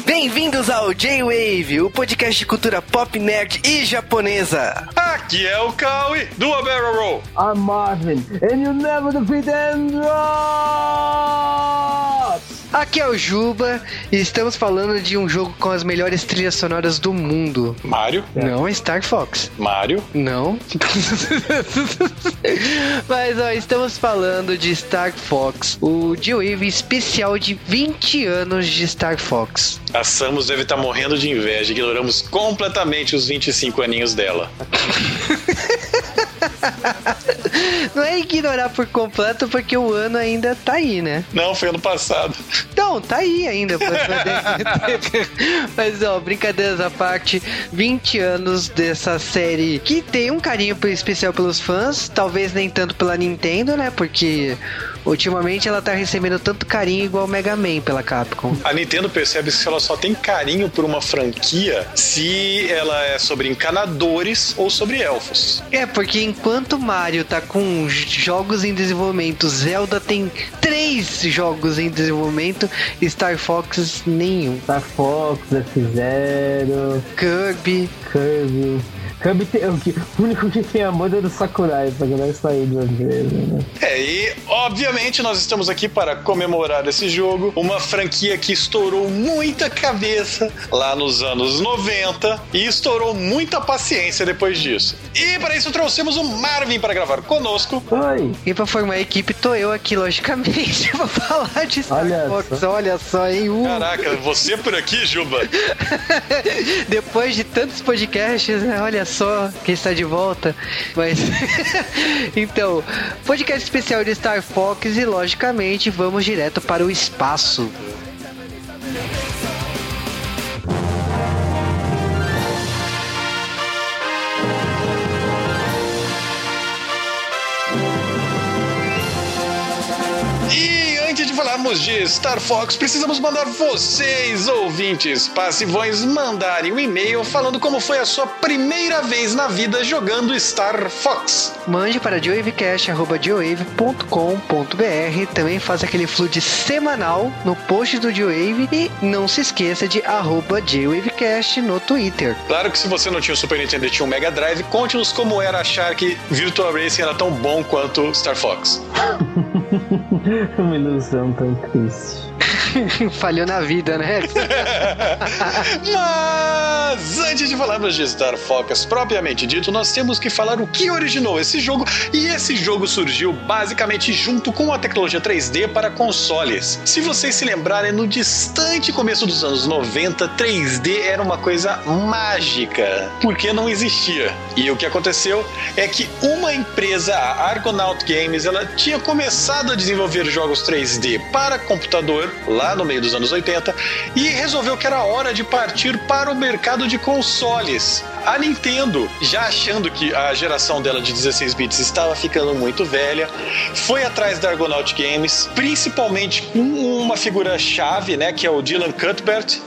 Bem-vindos ao J-Wave, o podcast de cultura pop, nerd e japonesa. Aqui é o Kawi do A Barrel Roll. I'm Marvin, and you never defeat Andross! Aqui é o Juba e estamos falando de um jogo com as melhores trilhas sonoras do mundo. Mario. Não é Star Fox. Mario. Não. Mas ó, estamos falando de Star Fox, o J-Wave especial de 20 anos de Star Fox. A Samus deve estar morrendo de inveja. Ignoramos completamente os 25 aninhos dela. Não é ignorar por completo, porque o ano ainda tá aí, né? Não, foi ano passado. Não, tá aí ainda. Mas, ó, brincadeiras à parte, 20 anos dessa série que tem um carinho especial pelos fãs, talvez nem tanto pela Nintendo, né? Porque ultimamente ela tá recebendo tanto carinho igual o Mega Man pela Capcom. A Nintendo percebe que ela só tem carinho por uma franquia se ela é sobre encanadores ou sobre elfos. É, porque enquanto Mario tá com jogos em desenvolvimento, Zelda tem três jogos em desenvolvimento, Star Fox nenhum. Star Fox, F-Zero, Kirby. Kirby. Kirby tem, o, que, o único que tem a moda é do Sakurai, pra galera sair do empresa, né? É, e obviamente nós estamos aqui para comemorar esse jogo, uma franquia que estourou muita cabeça lá nos anos 90 e estourou muita paciência depois disso. E para isso trouxemos o Marvin para gravar conosco. Oi! E pra formar a equipe, tô eu aqui, logicamente, pra falar de Star Olha Fox. só. Olha só, hein? Uh. Caraca, você por aqui, Juba? Depois de tantos podcasts, né? olha só quem está de volta. Mas. então, podcast especial de Star Fox e, logicamente, vamos direto para o espaço. De falarmos de Star Fox, precisamos mandar vocês, ouvintes passivões, mandarem um e-mail falando como foi a sua primeira vez na vida jogando Star Fox. Mande para geowavecast.com.br. Também faz aquele flood semanal no post do Geowave. E não se esqueça de arroba geowavecast no Twitter. Claro que se você não tinha o Super Nintendo e tinha o Mega Drive, conte-nos como era achar que Virtual Racing era tão bom quanto Star Fox. Uma ilusão tão triste. Falhou na vida, né? Mas antes de falarmos de Star Fox propriamente dito, nós temos que falar o que originou esse jogo. E esse jogo surgiu basicamente junto com a tecnologia 3D para consoles. Se vocês se lembrarem, no distante começo dos anos 90, 3D era uma coisa mágica, porque não existia. E o que aconteceu é que uma empresa, a Argonaut Games, ela tinha começado a desenvolver jogos 3D para computador lá no meio dos anos 80 e resolveu que era hora de partir para o mercado de consoles. A Nintendo, já achando que a geração dela de 16 bits estava ficando muito velha, foi atrás da Argonaut Games, principalmente com uma figura chave, né, que é o Dylan Cuthbert,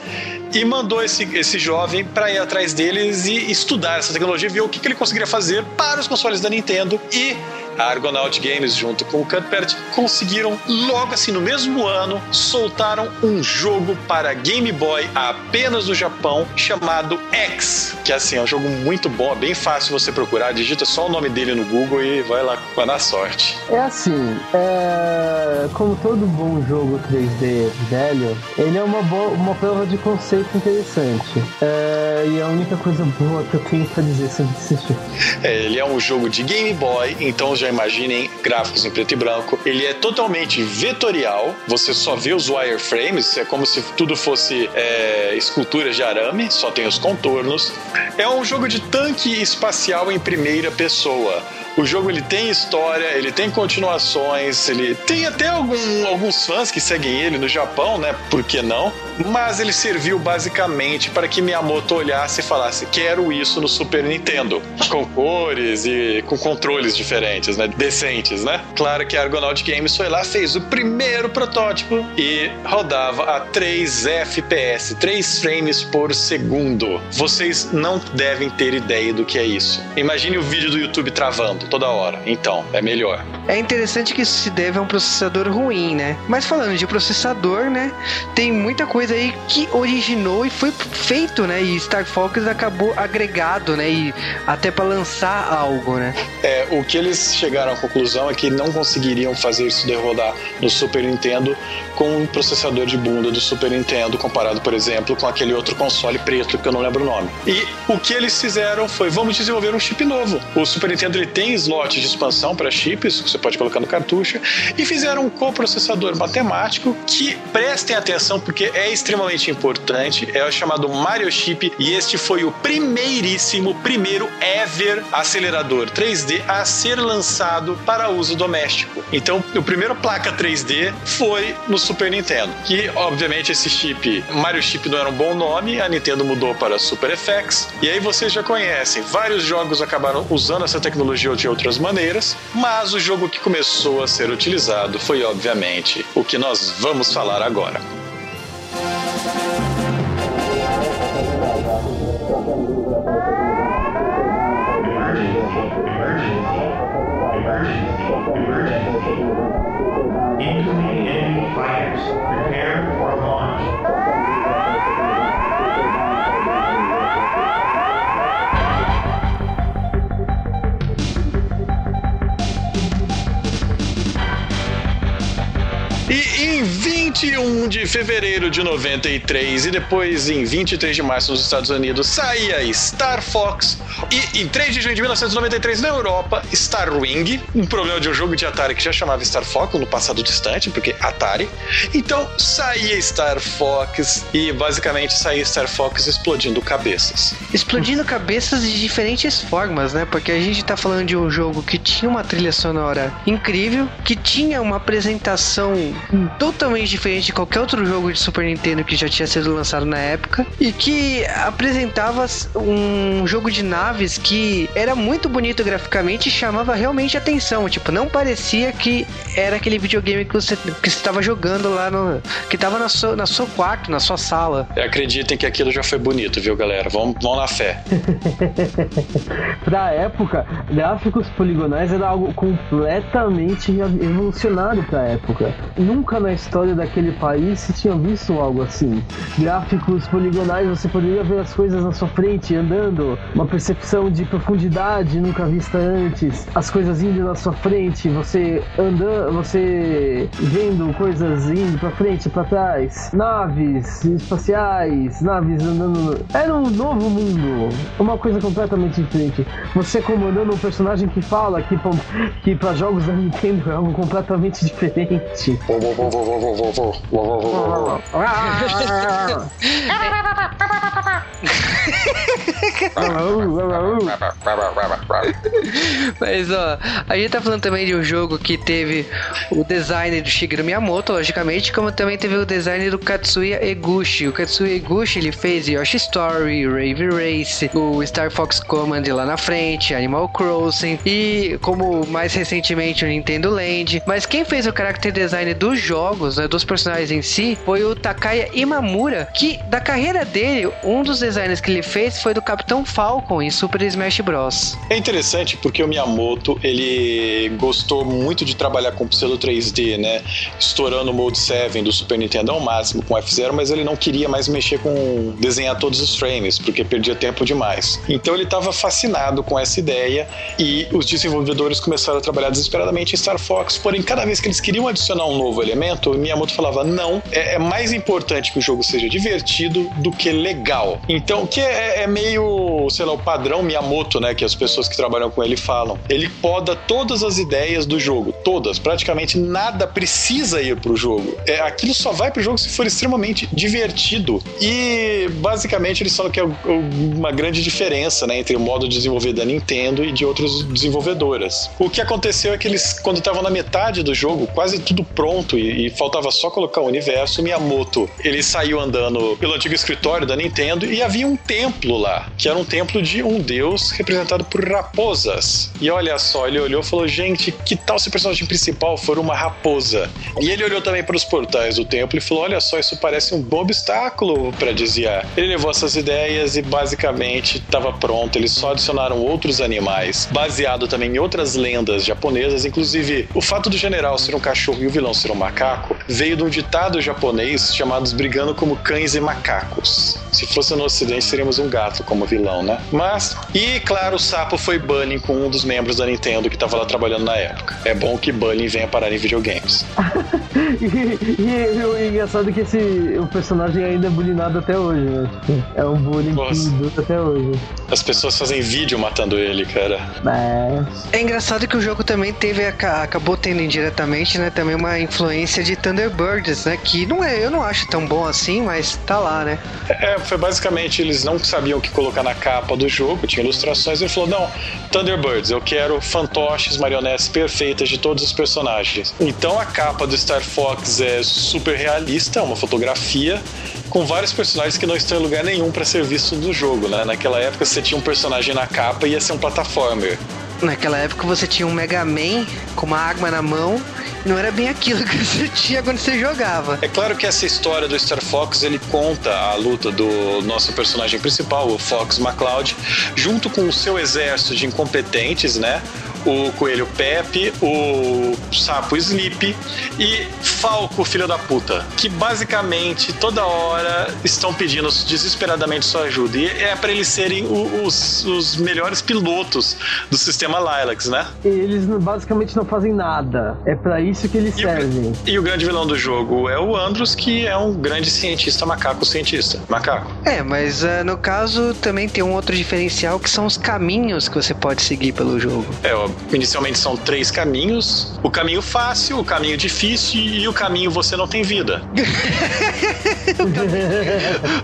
e mandou esse, esse jovem para ir atrás deles e estudar essa tecnologia, ver o que, que ele conseguiria fazer para os consoles da Nintendo e a Argonaut Games, junto com o Cuthbert, conseguiram, logo assim no mesmo ano, soltaram um jogo para Game Boy apenas no Japão, chamado X. Que assim, é um jogo muito bom, é bem fácil você procurar, digita só o nome dele no Google e vai lá vai na sorte. É assim, é... como todo bom jogo 3D velho, ele é uma, boa, uma prova de conceito interessante. É... E a única coisa boa que eu tenho pra dizer sobre esse jogo. É, ele é um jogo de Game Boy, então já imaginem gráficos em preto e branco. Ele é totalmente vetorial, você só vê os wireframes, é como se tudo fosse é, esculturas de arame, só tem os contornos. É um jogo de tanque espacial em primeira pessoa. O jogo ele tem história, ele tem continuações, ele tem até algum- alguns fãs que seguem ele no Japão, né? Por que não? Mas ele serviu basicamente para que Miyamoto olhasse e falasse: quero isso no Super Nintendo, com cores e com controles diferentes, né? Decentes, né? Claro que a Argonaut Games foi lá, fez o primeiro protótipo e rodava a 3 FPS, 3 frames por segundo. Vocês não devem ter ideia do que é isso. Imagine o vídeo do YouTube travando. Toda hora. Então, é melhor. É interessante que isso se deve a um processador ruim, né? Mas falando de processador, né? Tem muita coisa aí que originou e foi feito, né? E Star Fox acabou agregado, né? E até para lançar algo, né? É, o que eles chegaram à conclusão é que não conseguiriam fazer isso de rodar no Super Nintendo com um processador de bunda do Super Nintendo, comparado, por exemplo, com aquele outro console preto que eu não lembro o nome. E o que eles fizeram foi: vamos desenvolver um chip novo. O Super Nintendo ele tem slot de expansão para chips, que você pode colocar no cartucho, e fizeram um coprocessador matemático que prestem atenção porque é extremamente importante. É o chamado Mario Chip, e este foi o primeiríssimo, primeiro ever acelerador 3D a ser lançado para uso doméstico. Então, o primeiro placa 3D foi no Super Nintendo. Que, obviamente, esse chip, Mario Chip não era um bom nome, a Nintendo mudou para Super FX. E aí vocês já conhecem, vários jogos acabaram usando essa tecnologia de outras maneiras, mas o jogo que começou a ser utilizado foi, obviamente, o que nós vamos falar agora. Incoming 21 de fevereiro de 93 e depois em 23 de março nos Estados Unidos saía Star Fox e em 3 de junho de 1993 na Europa Starwing, um problema de um jogo de Atari que já chamava Star Fox no passado distante, porque Atari. Então saía Star Fox e basicamente saía Star Fox explodindo cabeças. Explodindo cabeças de diferentes formas, né? Porque a gente tá falando de um jogo que tinha uma trilha sonora incrível, que tinha uma apresentação totalmente diferente de qualquer outro jogo de Super Nintendo que já tinha sido lançado na época e que apresentava um jogo de naves que era muito bonito graficamente e chamava realmente atenção. Tipo, não parecia que era aquele videogame que você que estava jogando lá no que estava na sua, na seu quarto, na sua sala. Acreditem que aquilo já foi bonito, viu, galera? Vamos, vamos na fé. pra época, gráficos poligonais era algo completamente revolucionário pra época. Nunca na história daquele país se tinha visto algo assim. Gráficos poligonais, você poderia ver as coisas na sua frente andando, uma percepção de profundidade nunca vista antes, as coisas indo na sua frente, você andando, você vendo coisas indo pra frente, pra trás, naves espaciais, naves andando. Era um novo mundo, uma coisa completamente diferente. Você comandando um personagem que fala que, que para jogos da Nintendo é algo completamente diferente. Mas ó, a gente tá falando também de um jogo que teve o design do Shigeru Miyamoto, logicamente, como também teve o design do Katsuya Eguchi. O Katsuya Eguchi ele fez Yoshi Story, Rave Race, o Star Fox Command lá na frente, Animal Crossing e como mais recentemente o Nintendo Land. Mas quem fez o character design dos jogos, né, dos em si, foi o Takaya Imamura, que da carreira dele, um dos designs que ele fez foi do Capitão Falcon em Super Smash Bros. É interessante porque o Miyamoto, ele gostou muito de trabalhar com pseudo 3D, né? Estourando o Mode 7 do Super Nintendo ao máximo com F0, mas ele não queria mais mexer com desenhar todos os frames, porque perdia tempo demais. Então ele estava fascinado com essa ideia e os desenvolvedores começaram a trabalhar desesperadamente em Star Fox, porém cada vez que eles queriam adicionar um novo elemento, o Miyamoto falava: "Não, é, é mais importante que o jogo seja divertido do que legal". Então, que é, é meio, sei lá, o padrão Miyamoto, né, que as pessoas que trabalham com ele falam. Ele poda todas as ideias do jogo, todas, praticamente nada precisa ir pro jogo. É, aquilo só vai pro jogo se for extremamente divertido. E basicamente eles falam que é uma grande diferença, né, entre o modo de desenvolver da Nintendo e de outras desenvolvedoras. O que aconteceu é que eles, quando estavam na metade do jogo, quase tudo pronto, pronto e, e, faltava só colocar o universo. Miyamoto, ele saiu andando pelo antigo escritório da Nintendo e havia um templo lá, que era um templo de um deus representado por raposas. E olha só, ele olhou e falou: gente, que tal se o personagem principal for uma raposa? E ele olhou também para os portais do templo e falou: olha só, isso parece um bom obstáculo para desviar. Ele levou essas ideias e basicamente estava pronto. Eles só adicionaram outros animais, baseado também em outras lendas japonesas, inclusive o fato do general ser um cachorro e o vilão ser um macaco veio de um ditado japonês chamado brigando como cães e macacos. Se fosse no ocidente, seríamos um gato como vilão, né? Mas, e claro, o sapo foi Bunny com um dos membros da Nintendo que estava lá trabalhando na época. É bom que Bunny venha parar em videogames. e, e, e, engraçado é que esse, o personagem ainda é bullyingado até hoje, né? É um bullying Nossa. que dura até hoje. As pessoas fazem vídeo matando ele, cara. É, é engraçado que o jogo também teve, acabou tendo indiretamente, né, também uma influência de Thunderbirds, né, que não é, eu não acho tão bom assim, mas tá lá, né. É, foi basicamente, eles não sabiam o que colocar na capa do jogo, tinha ilustrações, e ele falou, não, Thunderbirds, eu quero fantoches, marionetes perfeitas de todos os personagens. Então a capa do Star Fox é super realista, uma fotografia, com vários personagens que não estão em lugar nenhum para ser visto no jogo, né? Naquela época você tinha um personagem na capa e ia ser um plataformer. Naquela época você tinha um Mega Man com uma arma na mão não era bem aquilo que você tinha quando você jogava. É claro que essa história do Star Fox ele conta a luta do nosso personagem principal, o Fox McCloud, junto com o seu exército de incompetentes, né? O coelho Pepe, o sapo Sleep e Falco, filho da puta, que basicamente toda hora estão pedindo desesperadamente sua ajuda. E é para eles serem os, os melhores pilotos do sistema Lilacs, né? Eles basicamente não fazem nada. É para isso que eles e servem. O, e o grande vilão do jogo é o Andros, que é um grande cientista macaco cientista. Macaco. É, mas uh, no caso também tem um outro diferencial que são os caminhos que você pode seguir pelo jogo. É, ó, Inicialmente são três caminhos: o caminho fácil, o caminho difícil e o caminho você não tem vida. o, caminho,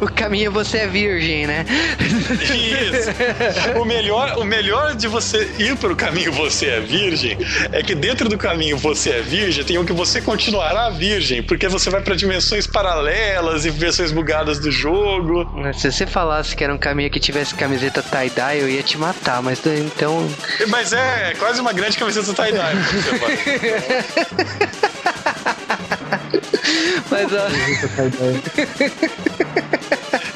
o caminho você é virgem, né? Isso. O melhor, o melhor de você ir para o caminho você é virgem é que dentro do caminho você é virgem tem o que você continuará virgem, porque você vai para dimensões paralelas e versões bugadas do jogo. Se você falasse que era um caminho que tivesse camiseta tie-dye, eu ia te matar, mas então. Mas é, é quase uma grande camiseta tie-dye. Mas ó.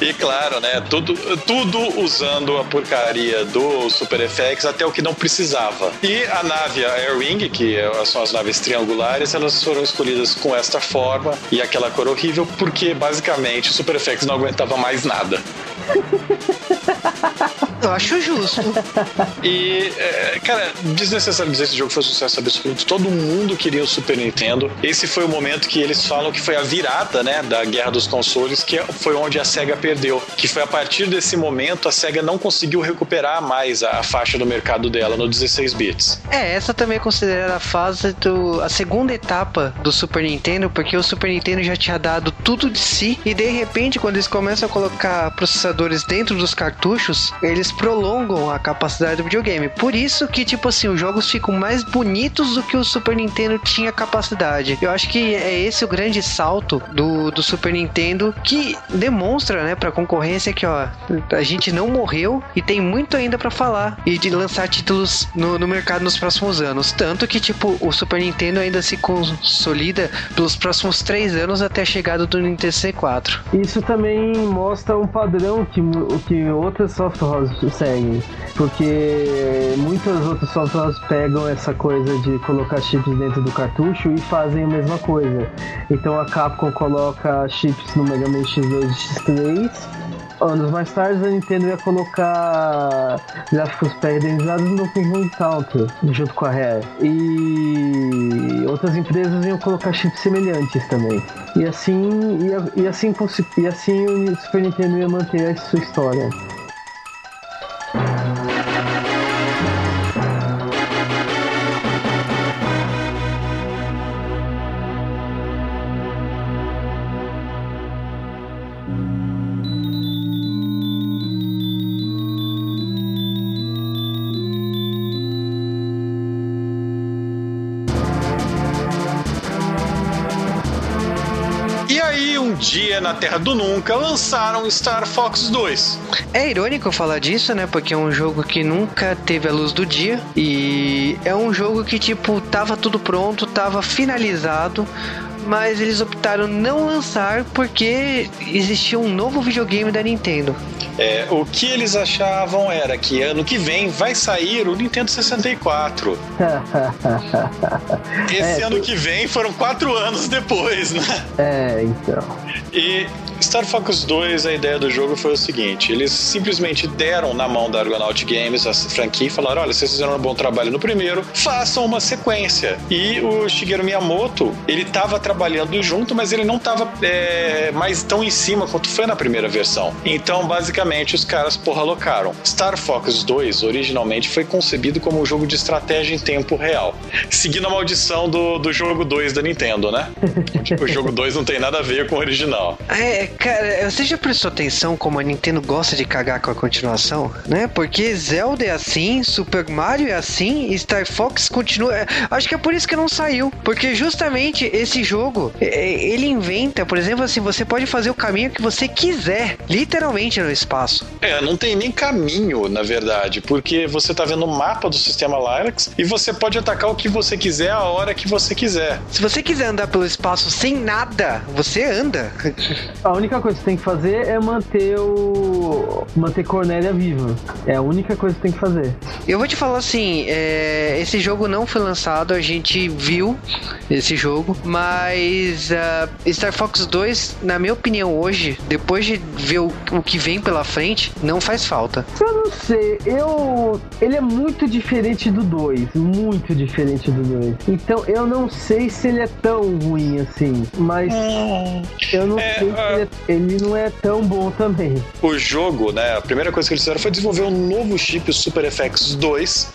E claro, né? Tudo, tudo usando a porcaria do Super FX até o que não precisava. E a nave, a Airwing, que são as naves triangulares, elas foram escolhidas com esta forma e aquela cor horrível, porque basicamente o Super FX não aguentava mais nada. Eu acho justo. E, é, cara, desnecessário dizer que esse jogo foi um sucesso absoluto. Todo mundo queria o Super Nintendo. Esse foi o momento que eles falam que foi a virada, né, da guerra dos consoles, que foi onde a SEGA perdeu. Que foi a partir desse momento a SEGA não conseguiu recuperar mais a, a faixa do mercado dela no 16 bits. É, essa também é considerada a fase do. a segunda etapa do Super Nintendo, porque o Super Nintendo já tinha dado tudo de si e de repente, quando eles começam a colocar processadores dentro dos cartuchos, eles prolongam a capacidade do videogame. Por isso que, tipo assim, os jogos ficam mais bonitos do que o Super Nintendo tinha capacidade. Eu acho que é esse o grande salto do, do Super Nintendo que demonstra, né, pra concorrência que, ó, a gente não morreu e tem muito ainda para falar e de lançar títulos no, no mercado nos próximos anos. Tanto que, tipo, o Super Nintendo ainda se consolida pelos próximos três anos até a chegada do Nintendo C4. Isso também mostra um padrão que, que outras softwares seguem. Porque muitas outras softwares pegam essa coisa de colocar chips dentro do cartucho e fazem a mesma coisa. Então a Capcom coloca chips no Mega Man X2 e X3 anos mais tarde a Nintendo ia colocar gráficos pré-renderizados no Donkey Counter junto com a Rare e outras empresas iam colocar chips semelhantes também e assim e assim e assim o Super Nintendo ia manter a sua história na Terra do Nunca, lançaram Star Fox 2. É irônico falar disso, né? Porque é um jogo que nunca teve a luz do dia e é um jogo que, tipo, tava tudo pronto, tava finalizado, mas eles optaram não lançar porque existia um novo videogame da Nintendo. É, o que eles achavam era que ano que vem vai sair o Nintendo 64. Esse é, ano que vem foram quatro anos depois, né? É, então. E Star Fox 2, a ideia do jogo foi o seguinte: eles simplesmente deram na mão da Argonaut Games a franquia e falaram: olha, vocês fizeram um bom trabalho no primeiro, façam uma sequência. E o Shigeru Miyamoto, ele estava trabalhando junto, mas ele não estava é, mais tão em cima quanto foi na primeira versão. Então, basicamente, os caras porra alocaram. Star Fox 2 originalmente foi concebido como um jogo de estratégia em tempo real, seguindo a maldição do, do jogo 2 da Nintendo, né? o jogo 2 não tem nada a ver com o original. É, cara, você já prestou atenção como a Nintendo gosta de cagar com a continuação, né? Porque Zelda é assim, Super Mario é assim, e Star Fox continua. É, acho que é por isso que não saiu. Porque justamente esse jogo, ele inventa, por exemplo, assim, você pode fazer o caminho que você quiser, literalmente no espaço. É, não tem nem caminho, na verdade, porque você tá vendo o mapa do sistema Lyrax e você pode atacar o que você quiser a hora que você quiser. Se você quiser andar pelo espaço sem nada, você anda. A única coisa que você tem que fazer é manter o. manter Cornélia viva. É a única coisa que tem que fazer. Eu vou te falar assim: é... esse jogo não foi lançado, a gente viu esse jogo, mas uh, Star Fox 2, na minha opinião, hoje, depois de ver o, o que vem pela frente, não faz falta. Eu não sei, eu. Ele é muito diferente do 2, muito diferente do 2. Então eu não sei se ele é tão ruim assim, mas hum. eu não é, sei se ele é ele não é tão bom também. O jogo, né, a primeira coisa que eles fizeram foi desenvolver um novo chip, o Super FX 2,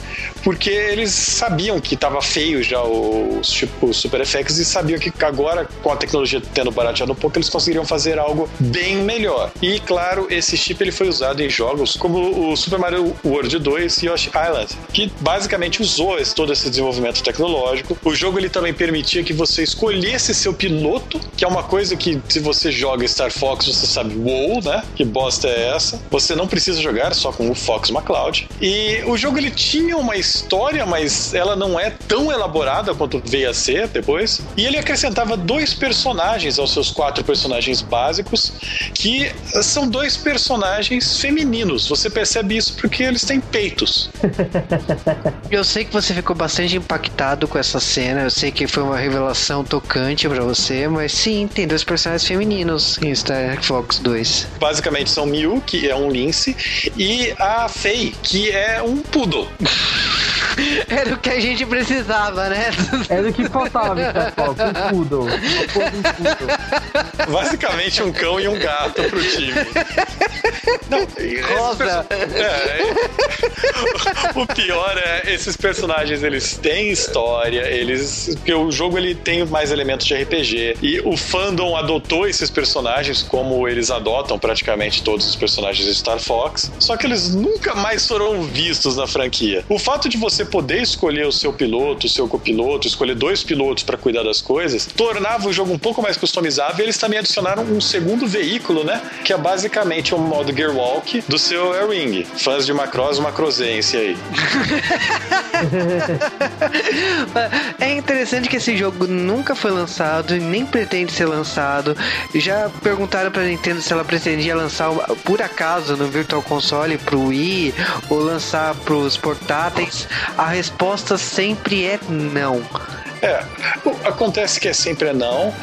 porque eles sabiam que estava feio já o, o Super FX e sabiam que agora, com a tecnologia tendo barateado um pouco, eles conseguiriam fazer algo bem melhor. E, claro, esse chip ele foi usado em jogos como o Super Mario World 2 e Yoshi Island, que basicamente usou todo esse desenvolvimento tecnológico. O jogo ele também permitia que você escolhesse seu piloto, que é uma coisa que se você joga Star Fox, você sabe, wow, né? Que bosta é essa? Você não precisa jogar só com o Fox McCloud. E o jogo ele tinha uma história, mas ela não é tão elaborada quanto veio a ser depois. E ele acrescentava dois personagens aos seus quatro personagens básicos, que são dois personagens femininos. Você percebe isso porque eles têm peitos. Eu sei que você ficou bastante impactado com essa cena. Eu sei que foi uma revelação tocante para você, mas sim, tem dois personagens femininos em Star Fox 2. Basicamente são Mew, que é um lince, e a Faye, que é um poodle. Era o que a gente precisava, né? Era o que faltava, então, um poodle. Basicamente um cão e um gato pro time. Não, Rosa. É, o pior é esses personagens eles têm história, eles porque o jogo ele tem mais elementos de RPG e o fandom adotou esses personagens como eles adotam praticamente todos os personagens de Star Fox, só que eles nunca mais foram vistos na franquia. O fato de você poder escolher o seu piloto, o seu copiloto, escolher dois pilotos para cuidar das coisas, tornava o jogo um pouco mais customizável eles também adicionaram um segundo veículo, né? Que é basicamente o um modo Gearwalk do seu Air Wing. Fãs de Macross, Macrosense aí. é interessante que esse jogo nunca foi lançado e nem pretende ser lançado. Já perguntaram pra Nintendo se ela pretendia lançar por acaso no Virtual Console pro Wii ou lançar pros portáteis. A resposta sempre é não. É, acontece que é sempre é não.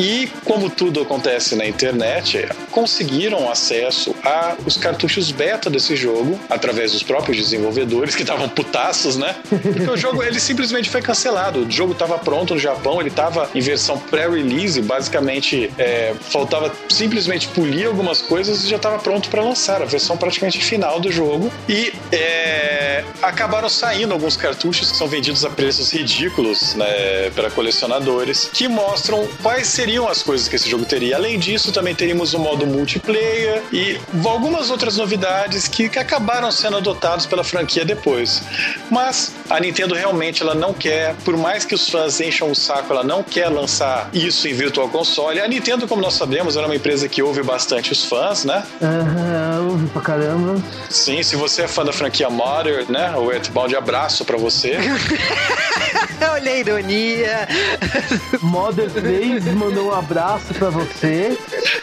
E, como tudo acontece na internet, conseguiram acesso a os cartuchos beta desse jogo através dos próprios desenvolvedores que estavam putaços, né? Porque o jogo ele simplesmente foi cancelado. O jogo estava pronto no Japão, ele estava em versão pré-release, basicamente é, faltava simplesmente polir algumas coisas e já estava pronto para lançar a versão praticamente final do jogo. E é, acabaram saindo alguns cartuchos que são vendidos a preços ridículos né, para colecionadores, que mostram quais seriam as coisas que esse jogo teria. Além disso, também teríamos o modo do multiplayer e algumas outras novidades que, que acabaram sendo adotados pela franquia depois. Mas a Nintendo realmente ela não quer, por mais que os fãs encham o saco, ela não quer lançar isso em Virtual Console. A Nintendo, como nós sabemos, era uma empresa que ouve bastante os fãs, né? Aham, ouve pra caramba. Sim, se você é fã da franquia Mother, né? O Earthbound, abraço pra você. Olha a ironia. Mother 3 mandou um abraço pra você.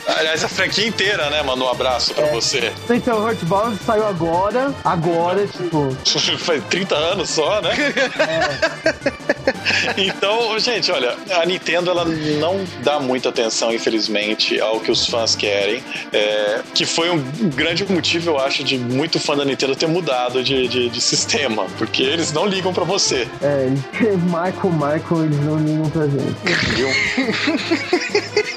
Aliás, a franquia inteira, né? Mandou um abraço pra você. Então, Heartbound saiu agora. Agora, tipo. Faz 30 anos só, né? Então, gente, olha, a Nintendo ela não dá muita atenção, infelizmente, ao que os fãs querem. é, que foi um grande motivo, eu acho, de muito fã da Nintendo ter mudado de, de, de sistema. Porque eles não ligam pra você. É, Michael, Michael, eles não ligam pra gente.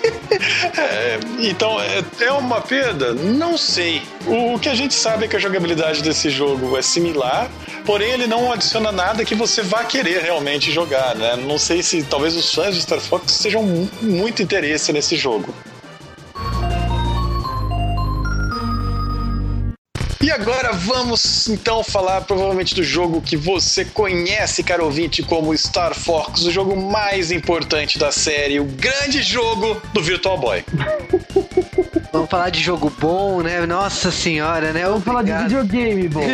É, então, é, é uma perda? Não sei. O, que a gente sabe é que a jogabilidade desse jogo é similar, porém ele não adiciona nada que você vá querer realmente jogar, né? Não sei se talvez os fãs de Star Fox sejam mu- muito interesse nesse jogo. E agora vamos então falar provavelmente do jogo que você conhece, caro ouvinte, como Star Fox, o jogo mais importante da série, o grande jogo do Virtual Boy. Vamos falar de jogo bom, né? Nossa senhora, né? Vamos falar de Obrigado. videogame, bom.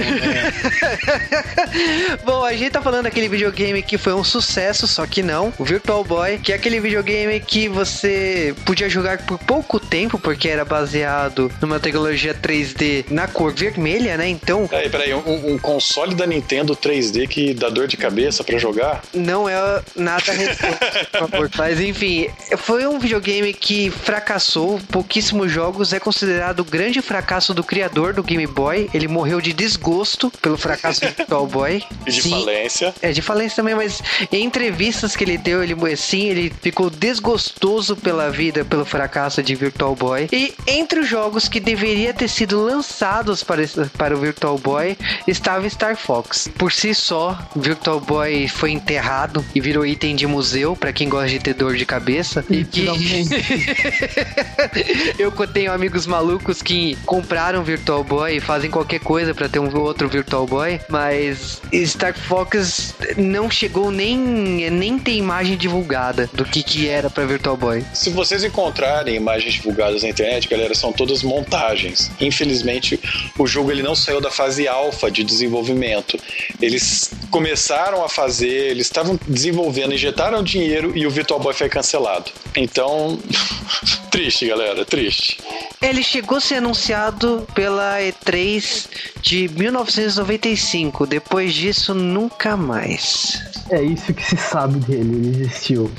Bom, a gente tá falando daquele videogame que foi um sucesso, só que não. O Virtual Boy, que é aquele videogame que você podia jogar por pouco tempo, porque era baseado numa tecnologia 3D na cor vermelha, né? Então, Peraí, peraí, um, um console da Nintendo 3D que dá dor de cabeça pra jogar? não é nada recente, por favor. Mas enfim, foi um videogame que fracassou, pouquíssimos jogos, é considerado o grande fracasso do criador do Game Boy. Ele morreu de desgosto pelo fracasso do Virtual Boy. E de Sim. falência. É, de falência também, mas em entrevistas que ele deu, ele sim, ele ficou desgostoso pela vida, pelo fracasso de Virtual Boy. E entre os jogos que deveria ter sido lançados para, para o Virtual Boy, estava Star Fox. Por si só, Virtual Boy foi enterrado e virou item de museu para quem gosta de ter dor de cabeça. E que eu tenho amigos malucos que compraram Virtual Boy e fazem qualquer coisa pra ter um outro Virtual Boy, mas Star Fox não chegou nem nem ter imagem divulgada do que que era pra Virtual Boy. Se vocês encontrarem imagens divulgadas na internet, galera, são todas montagens. Infelizmente, o jogo ele não saiu da fase alfa de desenvolvimento. Eles começaram a fazer, eles estavam desenvolvendo, injetaram dinheiro e o Virtual Boy foi cancelado. Então, triste, galera, triste. Ele chegou a ser anunciado pela E3 de 1995. Depois disso, nunca mais. É isso que se sabe dele, ele existiu.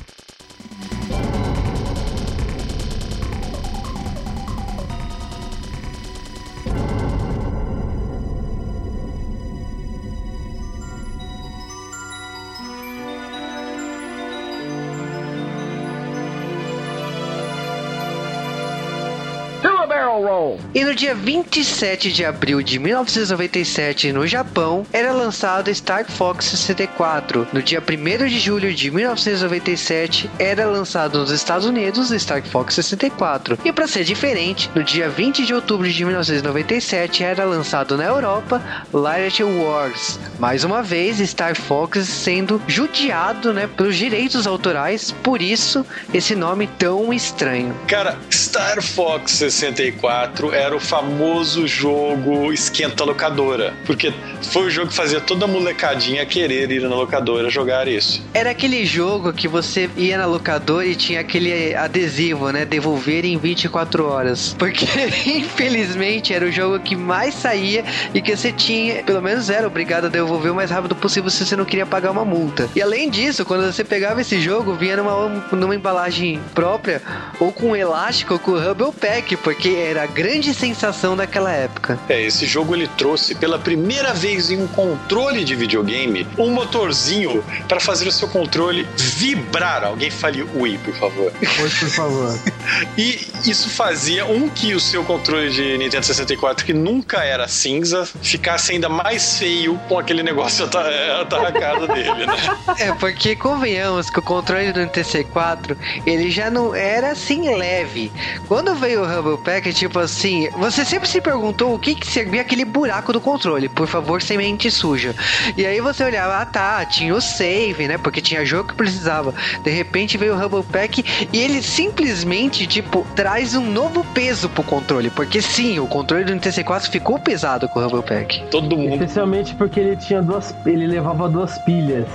Dia 27 de abril de 1997, no Japão, era lançado Star Fox 64. No dia 1 de julho de 1997, era lançado nos Estados Unidos Star Fox 64. E para ser diferente, no dia 20 de outubro de 1997, era lançado na Europa Light Wars. Mais uma vez, Star Fox sendo judiado né, pelos direitos autorais, por isso esse nome tão estranho. Cara, Star Fox 64 era o famoso jogo esquenta locadora, porque foi o jogo que fazia toda a molecadinha querer ir na locadora jogar isso. Era aquele jogo que você ia na locadora e tinha aquele adesivo, né? Devolver em 24 horas. Porque, infelizmente, era o jogo que mais saía e que você tinha, pelo menos era obrigado a devolver o mais rápido possível se você não queria pagar uma multa. E além disso, quando você pegava esse jogo, vinha numa, numa embalagem própria, ou com elástico, ou com rubber pack, porque era grande sensação daquela época. É, esse jogo ele trouxe pela primeira vez em um controle de videogame um motorzinho para fazer o seu controle vibrar. Alguém fale ui, por favor. Oi, por favor. e isso fazia um que o seu controle de Nintendo 64, que nunca era cinza, ficasse ainda mais feio com aquele negócio atarracado dele, né? É, porque convenhamos que o controle do NTC4 ele já não era assim leve. Quando veio o Humble Pack, tipo assim, você sempre se perguntou o que, que servia aquele buraco do controle. Por favor, semente suja. E aí você olhava, ah tá, tinha o save, né? Porque tinha jogo que precisava. De repente veio o Humble Pack e ele simplesmente, tipo, traz um novo peso pro controle. Porque sim, o controle do NTC4 ficou pesado com o Humble Pack. Todo mundo. Especialmente porque ele tinha duas. Ele levava duas pilhas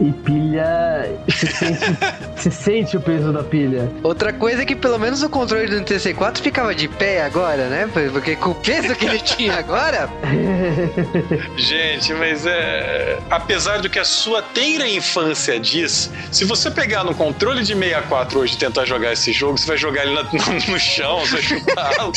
e pilha se sente, se sente o peso da pilha. Outra coisa é que pelo menos o controle do NTC4 ficava de pé agora, né? Porque com o peso que ele tinha agora. Gente, mas é. Apesar do que a sua teira infância diz, se você pegar no controle de 64 hoje e tentar jogar esse jogo, você vai jogar ele no, no chão, você vai chutá-lo.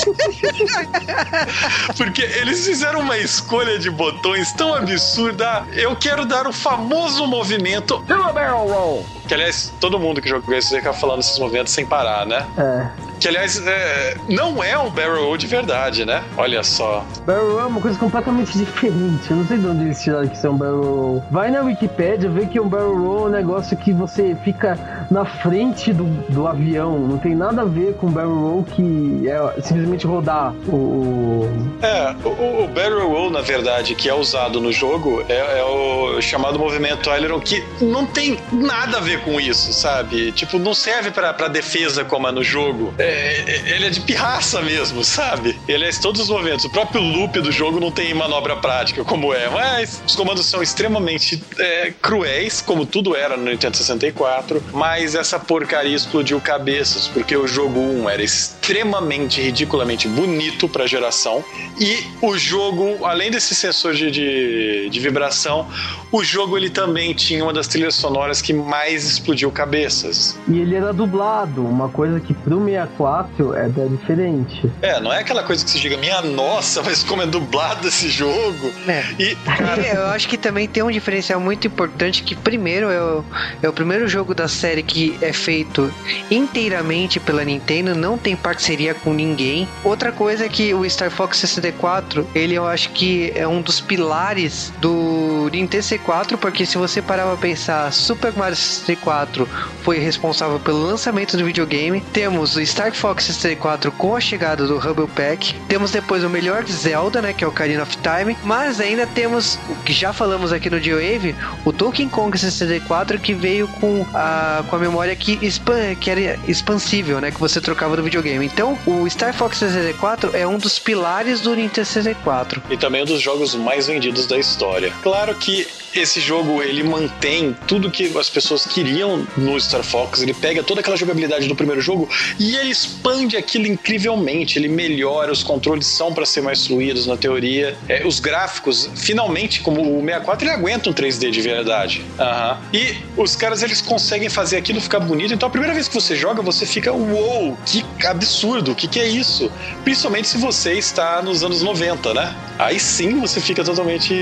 Porque eles fizeram uma escolha de botões tão absurda. Eu quero dar o famoso movimento movimento barrel roll. Que aliás, todo mundo que jogou isso fica falando esses movimentos sem parar, né? É. Que aliás, é, não é um barrel roll de verdade, né? Olha só. Barrel roll é uma coisa completamente diferente. Eu não sei de onde eles tiraram que isso é um barrel roll. Vai na Wikipedia, vê que um barrel roll é um negócio que você fica na frente do, do avião. Não tem nada a ver com barrel roll que é simplesmente rodar o. o... É, o, o barrel roll, na verdade, que é usado no jogo, é, é o chamado movimento aileron, que não tem nada a ver com isso, sabe? Tipo, não serve pra, pra defesa como é no jogo. É, é, ele é de pirraça mesmo, sabe? Ele é todos os movimentos. O próprio loop do jogo não tem manobra prática como é, mas os comandos são extremamente é, cruéis, como tudo era no Nintendo 64. Mas essa porcaria explodiu cabeças, porque o jogo 1 era extremamente, ridiculamente bonito pra geração. E o jogo, além desse sensor de, de, de vibração, o jogo ele também tinha uma das trilhas sonoras que mais explodiu cabeças. E ele era dublado, uma coisa que pro 64 é bem diferente. É, não é aquela coisa que se diga, minha nossa, mas como é dublado esse jogo. É. E, cara... Eu acho que também tem um diferencial muito importante que primeiro é o, é o primeiro jogo da série que é feito inteiramente pela Nintendo, não tem parceria com ninguém. Outra coisa é que o Star Fox 64, ele eu acho que é um dos pilares do Nintendo 64, porque se você parar pensar, Super Mario 64 foi responsável pelo lançamento do videogame. Temos o Star Fox 64 com a chegada do Hubble Pack. Temos depois o melhor Zelda, né, que é o Ocarina of Time. Mas ainda temos, o que já falamos aqui no G-Wave, o Donkey Kong 64 que veio com a, com a memória que, expan, que era expansível, né, que você trocava no videogame. Então, o Star Fox 64 é um dos pilares do Nintendo 64. E também um dos jogos mais vendidos da história. Claro que esse jogo ele mantém tudo que as pessoas queriam no Star Fox. Ele pega toda aquela jogabilidade do primeiro jogo e ele expande aquilo incrivelmente. Ele melhora, os controles são para ser mais fluidos na teoria. É, os gráficos, finalmente, como o 64, ele aguenta um 3D de verdade. Uhum. E os caras eles conseguem fazer aquilo ficar bonito. Então a primeira vez que você joga, você fica, uou, wow, que absurdo, o que, que é isso? Principalmente se você está nos anos 90, né? Aí sim você fica totalmente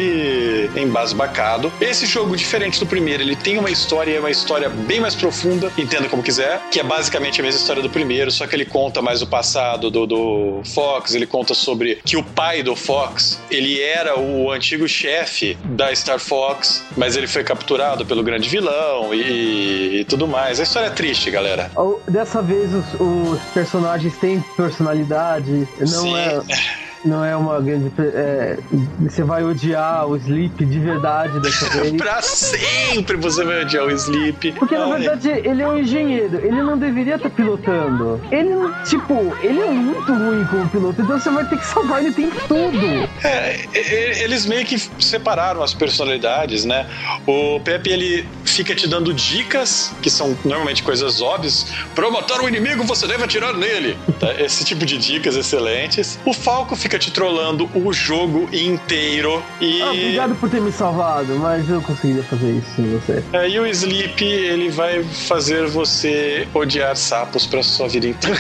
embasbacado. Esse jogo, diferente do primeiro, ele tem uma história, uma história bem mais profunda, entenda como quiser, que é basicamente a mesma história do primeiro, só que ele conta mais o passado do, do Fox, ele conta sobre que o pai do Fox, ele era o antigo chefe da Star Fox, mas ele foi capturado pelo grande vilão e, e tudo mais. A história é triste, galera. Dessa vez os, os personagens têm personalidade, não Sim. é não é uma grande. É, você vai odiar o Sleep de verdade dessa vez. pra sempre você vai odiar o Sleep. Porque Ai. na verdade ele é um engenheiro, ele não deveria estar pilotando. Ele, tipo, ele é muito ruim como piloto, então você vai ter que salvar ele o tempo todo. É, eles meio que separaram as personalidades, né? O Pepe ele fica te dando dicas, que são normalmente coisas óbvias. Pra matar um inimigo, você deve atirar nele. Tá? Esse tipo de dicas excelentes. O Falco fica fica te trollando o jogo inteiro. E... Ah, obrigado por ter me salvado, mas eu conseguiria fazer isso sem você. É, e o Sleep, ele vai fazer você odiar sapos pra sua vida inteira.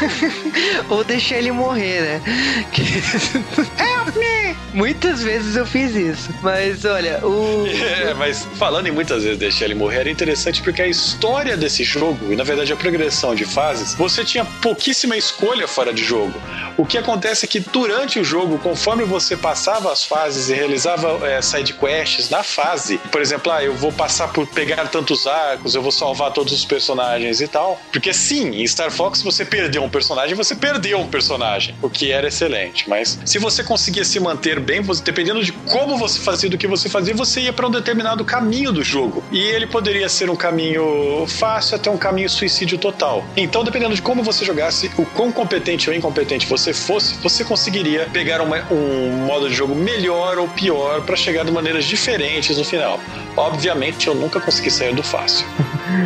Ou deixar ele morrer, né? Help me! Muitas vezes eu fiz isso. Mas olha, o. É, mas falando em muitas vezes deixar ele morrer, era interessante porque a história desse jogo, e na verdade a progressão de fases, você tinha pouquíssima escolha fora de jogo. O que acontece é que durante o jogo, conforme você passava as fases e realizava é, side quests na fase, por exemplo, ah, eu vou passar por pegar tantos arcos, eu vou salvar todos os personagens e tal. Porque sim, em Star Fox você perdeu um personagem, você perdeu um personagem, o que era excelente. Mas se você conseguia se manter bem, dependendo de como você fazia, do que você fazia, você ia para um determinado caminho do jogo. E ele poderia ser um caminho fácil até um caminho suicídio total. Então, dependendo de como você jogasse, o quão competente ou incompetente você fosse, você conseguiria pegar uma, um modo de jogo melhor ou pior para chegar de maneiras diferentes no final. Obviamente, eu nunca consegui sair do fácil.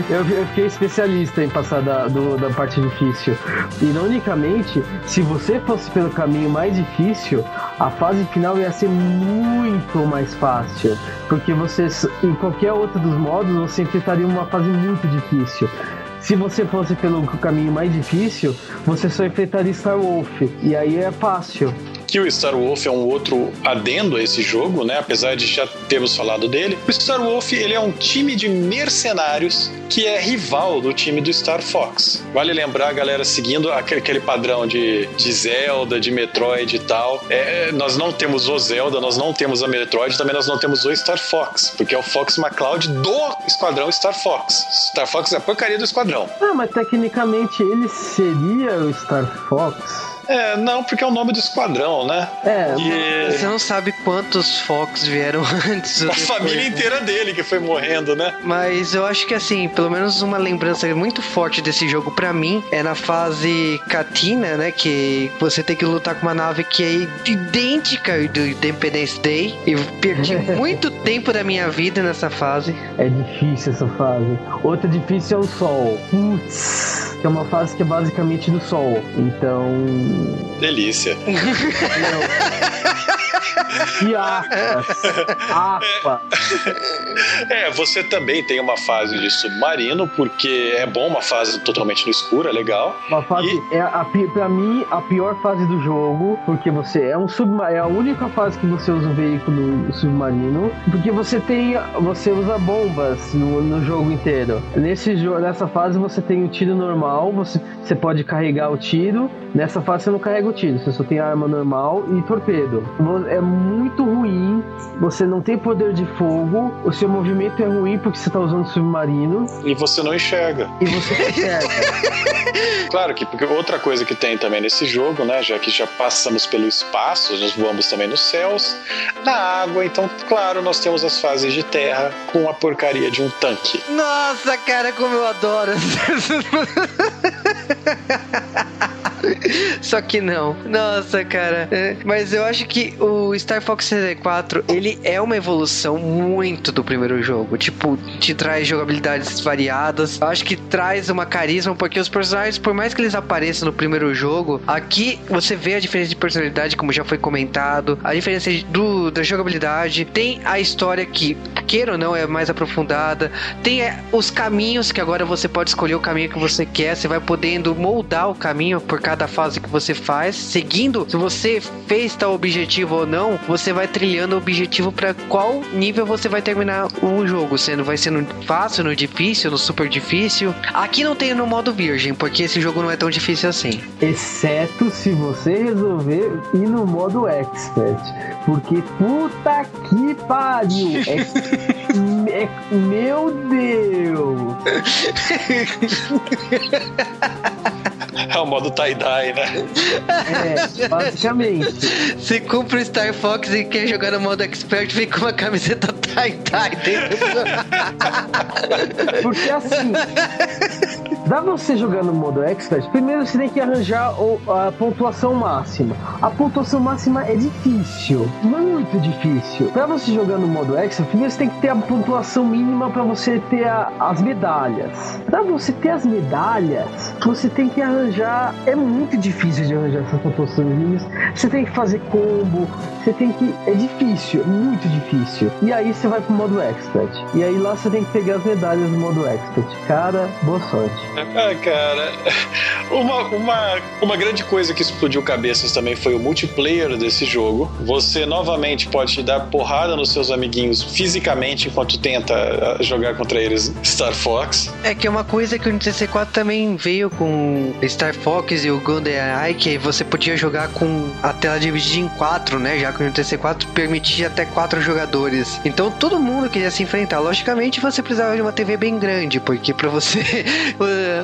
Eu, eu fiquei especialista em passar da, do, da parte difícil. Ironicamente, se você fosse pelo caminho mais difícil, a fase final ia ser muito mais fácil. Porque você, em qualquer outro dos modos, você enfrentaria uma fase muito difícil. Se você fosse pelo caminho mais difícil, você só enfrentaria Star Wolf. E aí é fácil que o Star Wolf é um outro adendo a esse jogo, né? Apesar de já termos falado dele. O Star Wolf ele é um time de mercenários que é rival do time do Star Fox. Vale lembrar, galera, seguindo aquele padrão de, de Zelda, de Metroid e tal. É, nós não temos o Zelda, nós não temos a Metroid, também nós não temos o Star Fox, porque é o Fox McCloud do esquadrão Star Fox. Star Fox é a porcaria do esquadrão. Ah, mas tecnicamente ele seria o Star Fox? É, não, porque é o nome do esquadrão, né? É. E... Você não sabe quantos Fox vieram antes. A família inteira dele que foi morrendo, né? Mas eu acho que assim, pelo menos uma lembrança muito forte desse jogo para mim é na fase Katina, né? Que você tem que lutar com uma nave que é idêntica do Independence Day. E perdi muito tempo da minha vida nessa fase. É difícil essa fase. Outra difícil é o Sol. Putz, que é uma fase que é basicamente do Sol. Então Delícia. E aspas. É, você também tem uma fase de submarino, porque é bom uma fase totalmente no escuro, é legal. Uma fase, e... é a, pra mim, a pior fase do jogo, porque você é um submarino, é a única fase que você usa o veículo submarino, porque você tem, você usa bombas no, no jogo inteiro. Nesse jogo, nessa fase você tem o tiro normal, você, você pode carregar o tiro, nessa fase você não carrega o tiro, você só tem arma normal e torpedo. É muito ruim, você não tem poder de fogo, o seu movimento é ruim porque você tá usando submarino. E você não enxerga. E você não enxerga. claro que porque outra coisa que tem também nesse jogo, né, já que já passamos pelo espaço, nós voamos também nos céus, na água, então, claro, nós temos as fases de terra com a porcaria de um tanque. Nossa, cara, como eu adoro. Só que não. Nossa, cara. É, mas eu acho que o Star Fox 64, ele é uma evolução muito do primeiro jogo. Tipo, te traz jogabilidades variadas. Eu acho que traz uma carisma, porque os personagens, por mais que eles apareçam no primeiro jogo, aqui você vê a diferença de personalidade, como já foi comentado, a diferença do, da jogabilidade. Tem a história que, queira ou não, é mais aprofundada. Tem é, os caminhos que agora você pode escolher o caminho que você quer. Você vai podendo moldar o caminho por causa cada fase que você faz, seguindo se você fez tal objetivo ou não, você vai trilhando o objetivo para qual nível você vai terminar o jogo, sendo vai ser no fácil, no difícil, no super difícil. Aqui não tem no modo virgem, porque esse jogo não é tão difícil assim. Exceto se você resolver ir no modo expert, porque puta que pariu. É, é, meu Deus. É o modo tie-dye, né? É, basicamente. Se cumpre o Star Fox e quer jogar no modo expert, vem com uma camiseta tie-dye dentro Porque assim, Pra você jogar no modo expert, primeiro você tem que arranjar a pontuação máxima. A pontuação máxima é difícil, muito difícil. Pra você jogar no modo expert, primeiro você tem que ter a pontuação mínima para você ter a, as medalhas. Pra você ter as medalhas, você tem que arranjar. É muito difícil de arranjar essas pontuações mínimas. Você tem que fazer combo, você tem que. É difícil, muito difícil. E aí você vai pro modo expert. E aí lá você tem que pegar as medalhas no modo expert. Cara, boa sorte. Ah, cara, uma, uma, uma grande coisa que explodiu cabeças também foi o multiplayer desse jogo. Você novamente pode dar porrada nos seus amiguinhos fisicamente enquanto tenta ah, jogar contra eles Star Fox. É que é uma coisa que o NTC4 também veio com Star Fox e o GoldenEye, que você podia jogar com a tela dividida em quatro, né? Já que o NTC4 permitia até quatro jogadores. Então todo mundo queria se enfrentar. Logicamente você precisava de uma TV bem grande, porque para você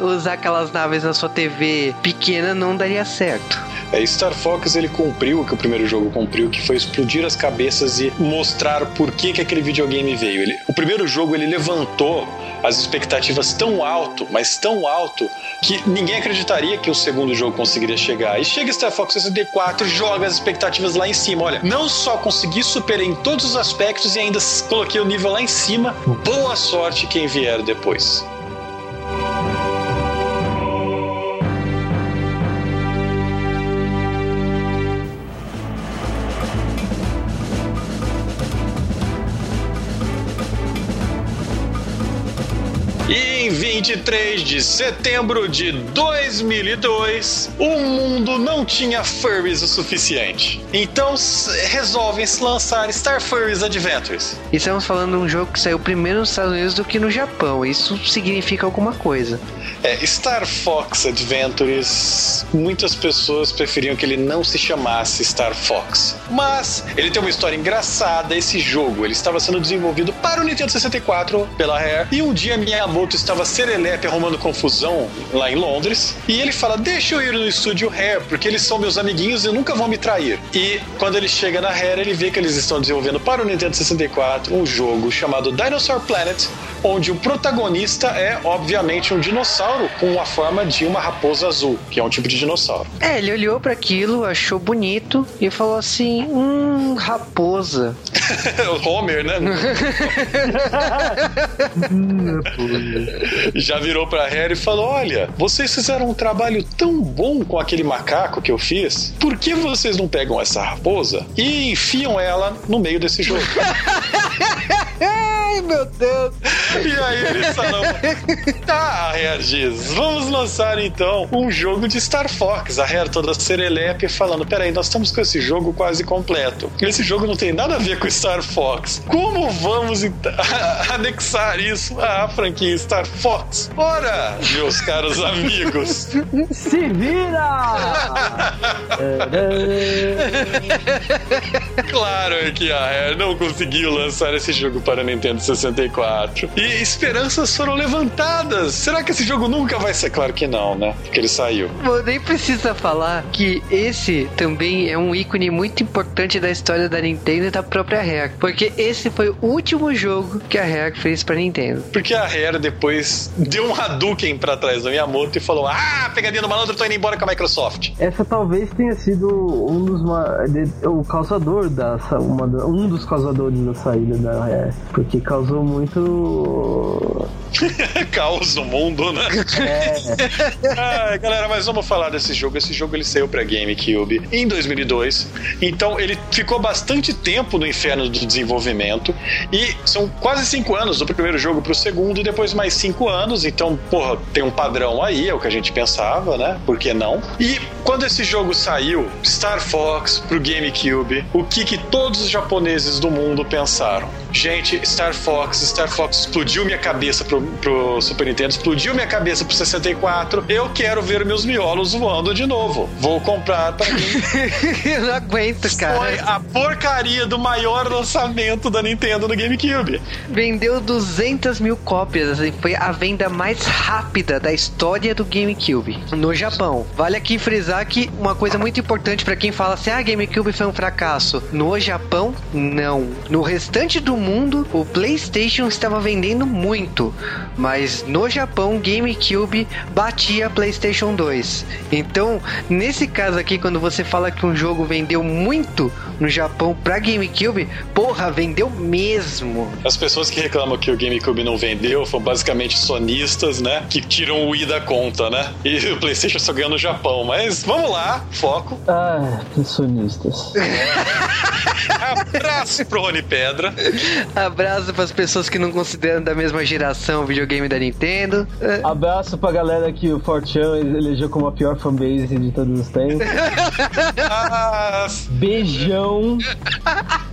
usar aquelas naves na sua TV pequena não daria certo. É, Star Fox ele cumpriu o que o primeiro jogo cumpriu, que foi explodir as cabeças e mostrar por que, que aquele videogame veio. Ele, o primeiro jogo ele levantou as expectativas tão alto, mas tão alto, que ninguém acreditaria que o segundo jogo conseguiria chegar. E chega Star Fox 64, joga as expectativas lá em cima. Olha, não só consegui superar em todos os aspectos e ainda coloquei o nível lá em cima. Boa sorte quem vier depois. E em 23 de setembro de 2002, o mundo não tinha furries o suficiente. Então resolvem se lançar Star Furries Adventures. E estamos falando de um jogo que saiu primeiro nos Estados Unidos do que no Japão. Isso significa alguma coisa. É, Star Fox Adventures, muitas pessoas preferiam que ele não se chamasse Star Fox. Mas ele tem uma história engraçada. Esse jogo ele estava sendo desenvolvido para o Nintendo 64 pela Rare. E um dia Miyamoto estava serelepe arrumando confusão lá em Londres. E ele fala: Deixa eu ir no estúdio Rare, porque eles são meus amiguinhos e nunca vão me trair. E quando ele chega na Rare, ele vê que eles estão desenvolvendo para o Nintendo 64 um jogo chamado Dinosaur Planet, onde o protagonista é, obviamente, um dinossauro com a forma de uma raposa azul, que é um tipo de dinossauro. É, ele olhou para aquilo, achou bonito e falou assim: hum, raposa. Homer, né? Já virou pra Harry e falou: Olha, vocês fizeram um trabalho tão bom com aquele macaco que eu fiz, por que vocês não pegam essa raposa e enfiam ela no meio desse jogo? Ai, meu Deus! E aí eles falam: Tá, diz, vamos lançar então um jogo de Star Fox. A Rare toda serelepe falando: Peraí, nós estamos com esse jogo quase completo. Esse jogo não tem nada a ver com Star Fox. Como vamos anexar isso à franquia Star Fox? Ora, meus caros amigos. Se vira! claro que a Rare não conseguiu lançar esse jogo para Nintendo 64. E esperanças foram levantadas. Será que esse jogo nunca vai ser? Claro que não, né? Porque ele saiu. Bom, nem precisa falar que esse também é um ícone muito importante da história da Nintendo e da própria Rare. Porque esse foi o último jogo que a Rare fez pra Nintendo. Porque a Rare depois deu um Hadouken pra trás da Miyamoto e falou: Ah, pegadinha do malandro, tô indo embora com a Microsoft. Essa talvez tenha sido um dos o causador da uma, um dos causadores da saída da Rare, porque causou muito caos no mundo, né? É. ah, galera, mas vamos falar desse jogo. Esse jogo ele saiu para GameCube em 2002. Então ele ficou bastante tempo no inferno do desenvolvimento e são quase cinco anos do primeiro jogo pro segundo e depois mais cinco anos. Então, porra, tem um padrão aí, é o que a gente pensava, né? Por que não? E quando esse jogo saiu, Star Fox pro GameCube, o que que todos os japoneses do mundo pensaram? Gente, Star Fox, Star Fox explodiu minha cabeça pro, pro Super Nintendo, explodiu minha cabeça pro 64. Eu quero ver meus miolos voando de novo. Vou comprar pra mim. Eu não aguento, cara. Foi a porcaria do maior lançamento da Nintendo no GameCube. Vendeu 200 mil cópias, assim, foi a venda mais rápida da história do GameCube no Japão. Vale aqui frisar que uma coisa muito importante para quem fala assim: ah, GameCube foi um fracasso. No Japão, não. No restante do mundo, o PlayStation estava vendendo muito. mas no Japão GameCube batia PlayStation 2. Então, nesse caso aqui, quando você fala que um jogo vendeu muito no Japão pra GameCube, porra, vendeu mesmo. As pessoas que reclamam que o GameCube não vendeu são basicamente sonistas, né? Que tiram o Wii da conta, né? E o PlayStation só ganhou no Japão. Mas vamos lá, foco. Ah, que sonistas. Abraço pro Rony Pedra. Abraço pras pessoas que não consideram da mesma geração o videogame da Nintendo. Abraço pra galera que o Fortran elegeu como a pior fanbase de todos os tempos. Ah, Beijão.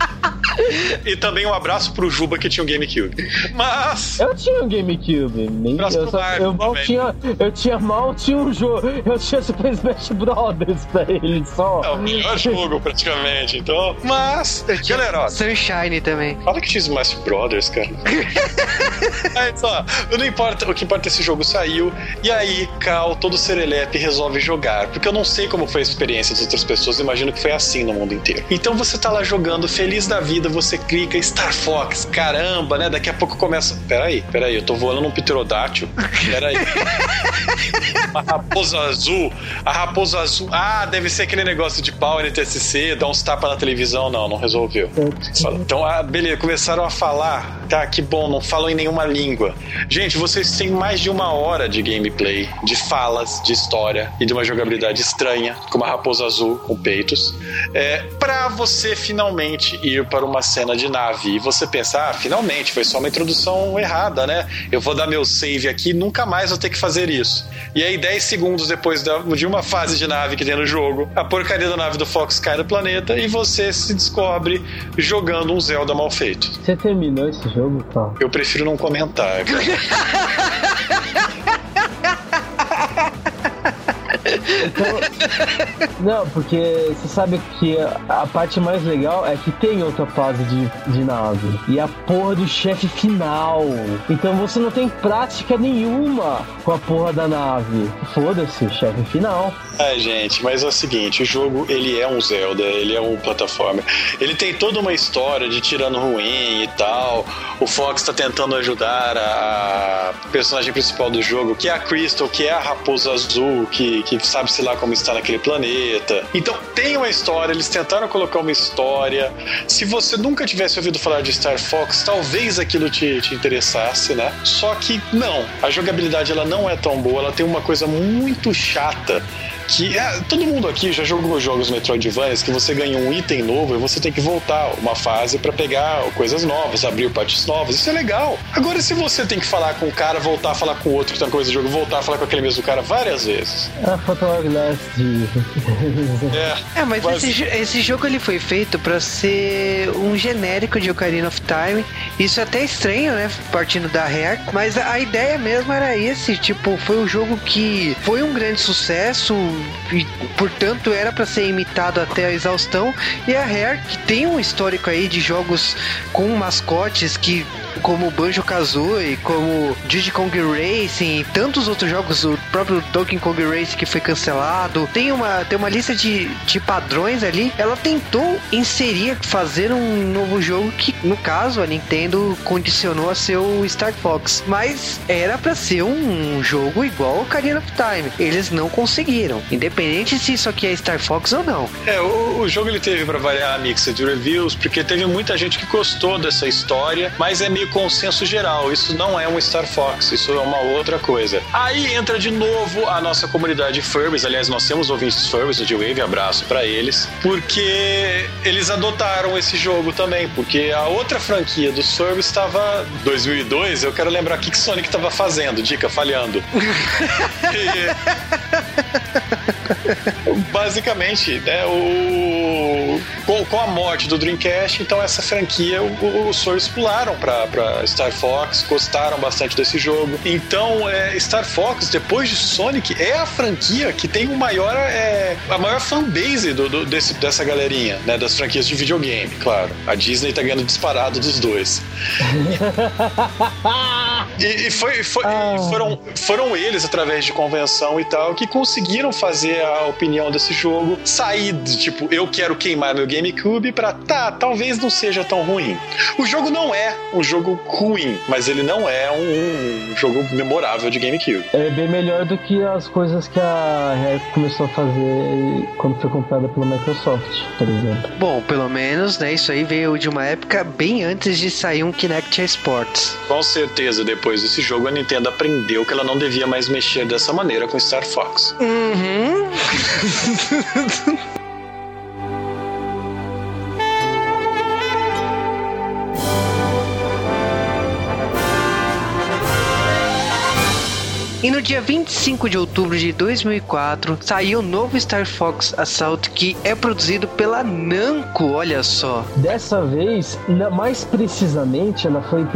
e também um abraço pro Juba que tinha um GameCube. Mas. Eu tinha um GameCube. Nem, Abraço eu, pro só, eu mal também. tinha. Eu tinha mal tinha um jogo. Eu tinha Super Smash Brothers pra ele só. É o melhor jogo, praticamente. Então. Mas. Galera, ó, Sunshine também. Fala que tinha Smash Brothers, cara. Mas, ó, não importa, o que importa é esse jogo saiu. E aí, Cal, todo serelepe, resolve jogar. Porque eu não sei como foi a experiência das outras pessoas, imagino que foi assim no mundo inteiro. Então você tá lá jogando, feliz da vida, você clica Star Fox, caramba, né? Daqui a pouco começa. Peraí, peraí, eu tô voando num pterodátil. Peraí. Uma raposa azul. A raposa azul. Ah, deve ser aquele negócio de pau NTSC, dá uns tapas na televisão. Não, não resolveu. Então, ah, beleza, começaram a falar. Tá, que bom, não falam em nenhuma língua. Gente, vocês têm mais de uma hora de gameplay, de falas, de história e de uma jogabilidade estranha, com uma raposa azul com peitos, é, pra você finalmente ir para uma cena de nave. E você pensa, ah, finalmente, foi só uma introdução errada, né? Eu vou dar meu save aqui nunca mais vou ter que fazer isso. E aí, 10 segundos depois de uma fase de nave que tem no jogo, a porcaria da nave do Fox cai no planeta e você se descobre jogando um Zelda mal feito. Você terminou esse jogo, tá? Eu prefiro não comentar. Então, não, porque você sabe que a, parte mais legal é que tem outra fase de, de nave. E a porra do chefe final. Então você não tem prática nenhuma com a porra da nave. Foda-se, chefe final. Ai, gente, mas é o seguinte, o jogo, ele é um Zelda, ele é um plataforma. Ele tem toda uma história de tirano ruim e tal. O Fox tá tentando ajudar a personagem principal do jogo, que é a Crystal, que é a raposa azul, que, que sabe, sei lá, como está naquele planeta. Então, tem uma história, eles tentaram colocar uma história. Se você nunca tivesse ouvido falar de Star Fox, talvez aquilo te, te interessasse, né? Só que não, a jogabilidade ela não é tão boa, ela tem uma coisa muito chata que é, todo mundo aqui já jogou jogos Metroidvanias que você ganha um item novo e você tem que voltar uma fase pra pegar coisas novas, abrir partes novas. Isso é legal. Agora, se você tem que falar com o cara, voltar a falar com o outro que tá com coisa do jogo, voltar a falar com aquele mesmo cara várias vezes. A Photo Hourglass de. É. É, mas Mas- esse, esse jogo ele foi feito pra ser um genérico de Ocarina of Time. Isso é até estranho, né? Partindo da Rare. Mas a a ideia mesmo era esse. Tipo, foi um jogo que foi um grande sucesso e, portanto, era pra ser imitado até a exaustão. E a Rare, que tem um histórico aí de jogos com mascotes que como Banjo Kazooie, como Diddy Kong Racing e tantos outros jogos, o próprio Donkey Kong Racing que foi cancelado. Tem uma, tem uma lista de, de padrões ali. Ela tentou inserir, fazer um novo jogo que, no caso, a Nintendo condicionou a ser o Star Fox. Mas era pra ser um jogo igual ao Ocarina of Time. Eles não conseguiram. Independente se isso aqui é Star Fox ou não. É, o, o jogo ele teve pra variar mixed reviews, porque teve muita gente que gostou dessa história, mas é meio consenso geral. Isso não é um Star Fox, isso é uma outra coisa. Aí entra de novo a nossa comunidade Furbies. Aliás, nós temos ouvintes Furbies do G-Wave, abraço pra eles, porque eles adotaram esse jogo também, porque a outra franquia dos Furbies estava 2002. Eu quero lembrar o que que Sonic estava fazendo, dica falhando. Basicamente, né, o... com, com a morte do Dreamcast, então essa franquia, o- os Souls pularam pra, pra Star Fox, gostaram bastante desse jogo. Então, é, Star Fox, depois de Sonic, é a franquia que tem o maior, é, a maior fanbase do, do- desse, dessa galerinha, né, das franquias de videogame, claro. A Disney tá ganhando disparado dos dois. E, e foi, foi ah. foram, foram eles, através de convenção e tal, que conseguiram fazer a opinião desse jogo sair de tipo, eu quero queimar meu GameCube pra tá, talvez não seja tão ruim. O jogo não é um jogo ruim, mas ele não é um, um jogo memorável de GameCube. É bem melhor do que as coisas que a Rare começou a fazer quando foi comprada pela Microsoft, por exemplo. Bom, pelo menos, né, isso aí veio de uma época bem antes de sair um Kinect Sports. Com certeza, depois desse jogo, a Nintendo aprendeu que ela não devia mais mexer dessa maneira com Star Fox. Uhum. E no dia 25 de outubro de 2004 saiu o novo Star Fox Assault que é produzido pela Namco, olha só. Dessa vez, mais precisamente, ela foi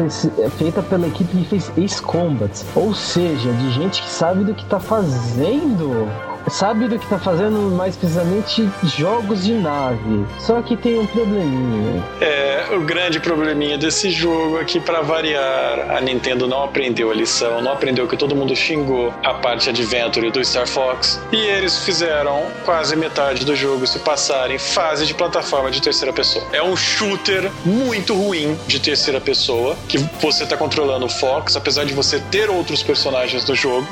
feita pela equipe que fez Ace Combat, ou seja, de gente que sabe do que tá fazendo sabe do que tá fazendo mais precisamente jogos de nave. Só que tem um probleminha. É, o grande probleminha desse jogo é que, para variar, a Nintendo não aprendeu a lição, não aprendeu que todo mundo xingou a parte Adventure do Star Fox. E eles fizeram quase metade do jogo se passar em fase de plataforma de terceira pessoa. É um shooter muito ruim de terceira pessoa, que você tá controlando o Fox, apesar de você ter outros personagens no jogo.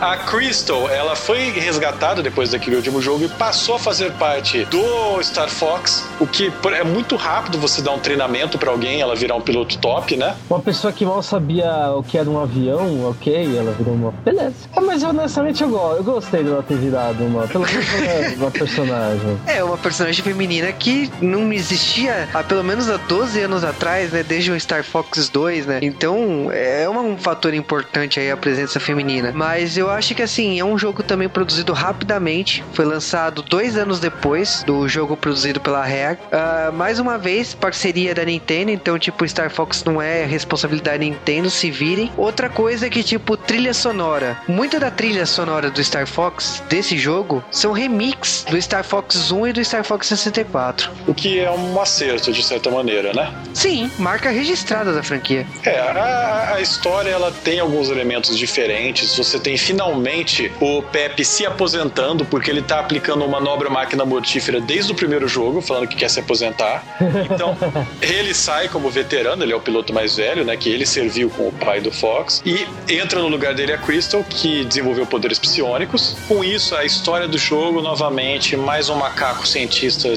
A Crystal, ela foi resgatada depois daquele último jogo e passou a fazer parte do Star Fox, o que é muito rápido você dar um treinamento para alguém, ela virar um piloto top, né? Uma pessoa que mal sabia o que era um avião, ok, ela virou uma. Beleza. É, mas honestamente eu, eu gostei dela ter virado uma. Pelo menos uma, personagem. É, uma personagem feminina que não existia há pelo menos há 12 anos atrás, né? Desde o Star Fox 2, né? Então é um fator importante aí a presença feminina. Mas eu acho que assim, é um jogo também produzido rápido rapidamente. Foi lançado dois anos depois do jogo produzido pela Rare. Uh, mais uma vez, parceria da Nintendo. Então, tipo, Star Fox não é responsabilidade da Nintendo, se virem. Outra coisa é que, tipo, trilha sonora. Muita da trilha sonora do Star Fox, desse jogo, são remix do Star Fox 1 e do Star Fox 64. O que é um acerto, de certa maneira, né? Sim, marca registrada da franquia. É, a, a história ela tem alguns elementos diferentes. Você tem finalmente o Pepe se aposentando aposentando porque ele tá aplicando uma manobra máquina mortífera desde o primeiro jogo, falando que quer se aposentar. Então, ele sai como veterano, ele é o piloto mais velho, né? Que ele serviu com o pai do Fox. E entra no lugar dele a Crystal, que desenvolveu poderes psionicos. Com isso, a história do jogo, novamente, mais um macaco cientista,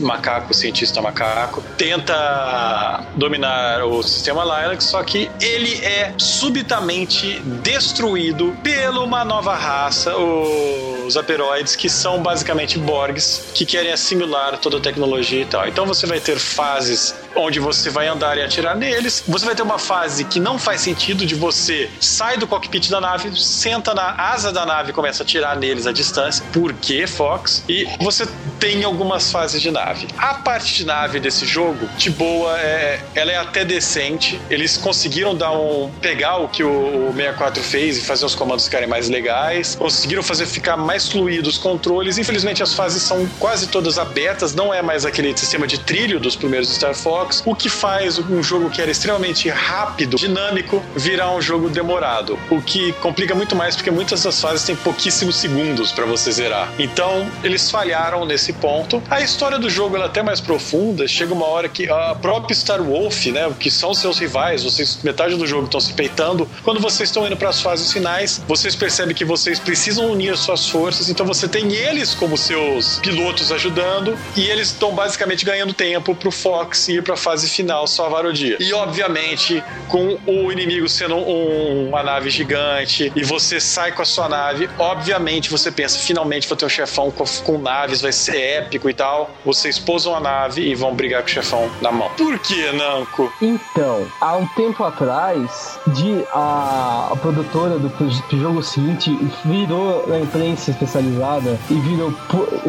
macaco, cientista macaco, tenta dominar o sistema Lilac, só que ele é subitamente destruído pela uma nova raça, o os aperoides, que são basicamente Borgs, que querem assimilar toda a tecnologia e tal. Então você vai ter fases onde você vai andar e atirar neles. Você vai ter uma fase que não faz sentido de você sai do cockpit da nave, senta na asa da nave e começa a atirar neles à distância. Por que, Fox? E você tem algumas fases de nave. A parte de nave desse jogo, de boa, é, ela é até decente. Eles conseguiram dar um pegar o que o, o 64 fez e fazer os comandos ficarem mais legais. Conseguiram fazer ficar mais fluidos os controles. Infelizmente as fases são quase todas abertas, não é mais aquele sistema de trilho dos primeiros Star Fox, o que faz um jogo que era extremamente rápido, dinâmico, virar um jogo demorado, o que complica muito mais porque muitas das fases têm pouquíssimos segundos para você zerar. Então, eles falharam nesse ponto. A história do jogo é até mais profunda, chega uma hora que a própria Star Wolf, né, que são seus rivais, vocês metade do jogo estão se peitando, quando vocês estão indo para as fases finais, vocês percebem que vocês precisam unir suas forças, então você tem eles como seus pilotos ajudando. E eles estão basicamente ganhando tempo pro Fox ir pra fase final salvar o dia. E obviamente, com o inimigo sendo um, uma nave gigante e você sai com a sua nave, obviamente você pensa, finalmente vou ter um chefão com, com naves, vai ser épico e tal. Vocês pousam a nave e vão brigar com o chefão na mão. Por que, Namco? Então, há um tempo atrás, de a, a produtora do, do jogo seguinte virou na imprensa especializada e virou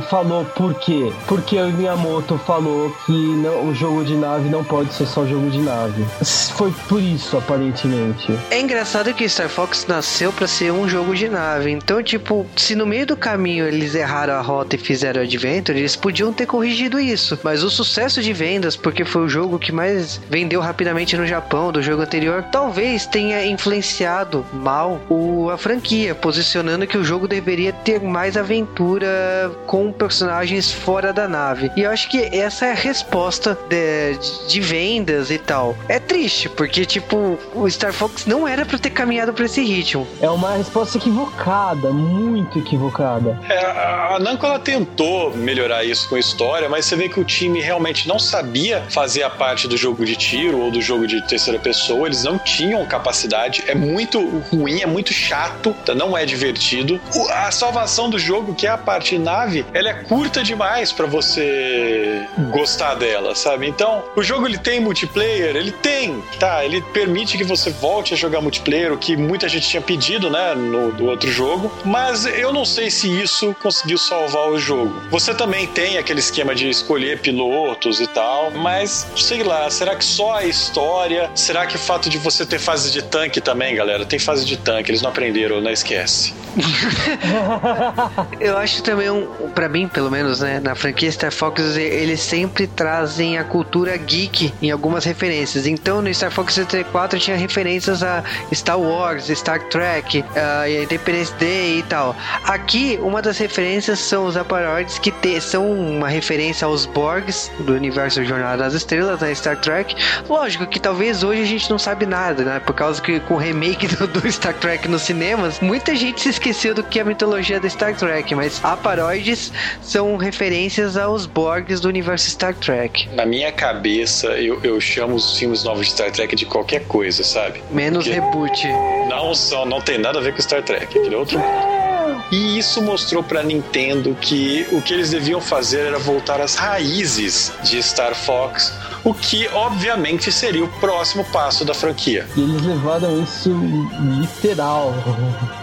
falou por quê? Porque o Miyamoto falou que não, o jogo de nave não pode ser só jogo de nave. Foi por isso, aparentemente. É engraçado que Star Fox nasceu para ser um jogo de nave. Então, tipo, se no meio do caminho eles erraram a rota e fizeram Adventure, eles podiam ter corrigido isso. Mas o sucesso de vendas, porque foi o jogo que mais vendeu rapidamente no Japão do jogo anterior, talvez tenha influenciado mal o, a franquia, posicionando que o jogo deveria ter mais aventura com personagens fora da nave. E eu acho que essa é a resposta de, de vendas e tal. É triste, porque, tipo, o Star Fox não era para ter caminhado para esse ritmo. É uma resposta equivocada, muito equivocada. É, a Namco ela tentou melhorar isso com a história, mas você vê que o time realmente não sabia fazer a parte do jogo de tiro ou do jogo de terceira pessoa, eles não tinham capacidade, é muito ruim, é muito chato, tá? não é divertido. A salvação do jogo, que é a parte nave, ela é curta demais para você gostar dela, sabe? Então, o jogo ele tem multiplayer, ele tem, tá? Ele permite que você volte a jogar multiplayer, o que muita gente tinha pedido, né, no do outro jogo, mas eu não sei se isso conseguiu salvar o jogo. Você também tem aquele esquema de escolher pilotos e tal, mas sei lá, será que só a história? Será que o fato de você ter fase de tanque também, galera? Tem fase de tanque, eles não aprenderam, não esquece. eu acho também um, para mim, pelo menos, né, na franquia Star Fox, eles sempre trazem a cultura geek em algumas referências. Então, no Star Fox 64 tinha referências a Star Wars, Star Trek, uh, Independence Day e tal. Aqui, uma das referências são os aparoides que te, são uma referência aos Borgs do universo Jornada das Estrelas, né, Star Trek. Lógico que talvez hoje a gente não sabe nada, né, por causa que com o remake do, do Star Trek nos cinemas, muita gente se esqueceu do que é a mitologia do Star Trek, mas aparoides são referências aos Borgs do universo Star Trek. Na minha cabeça, eu, eu chamo os filmes novos de Star Trek de qualquer coisa, sabe? Menos Porque reboot. Não são, não tem nada a ver com Star Trek, aquele outro E isso mostrou para Nintendo que o que eles deviam fazer era voltar às raízes de Star Fox, o que obviamente seria o próximo passo da franquia. E eles levaram isso literal.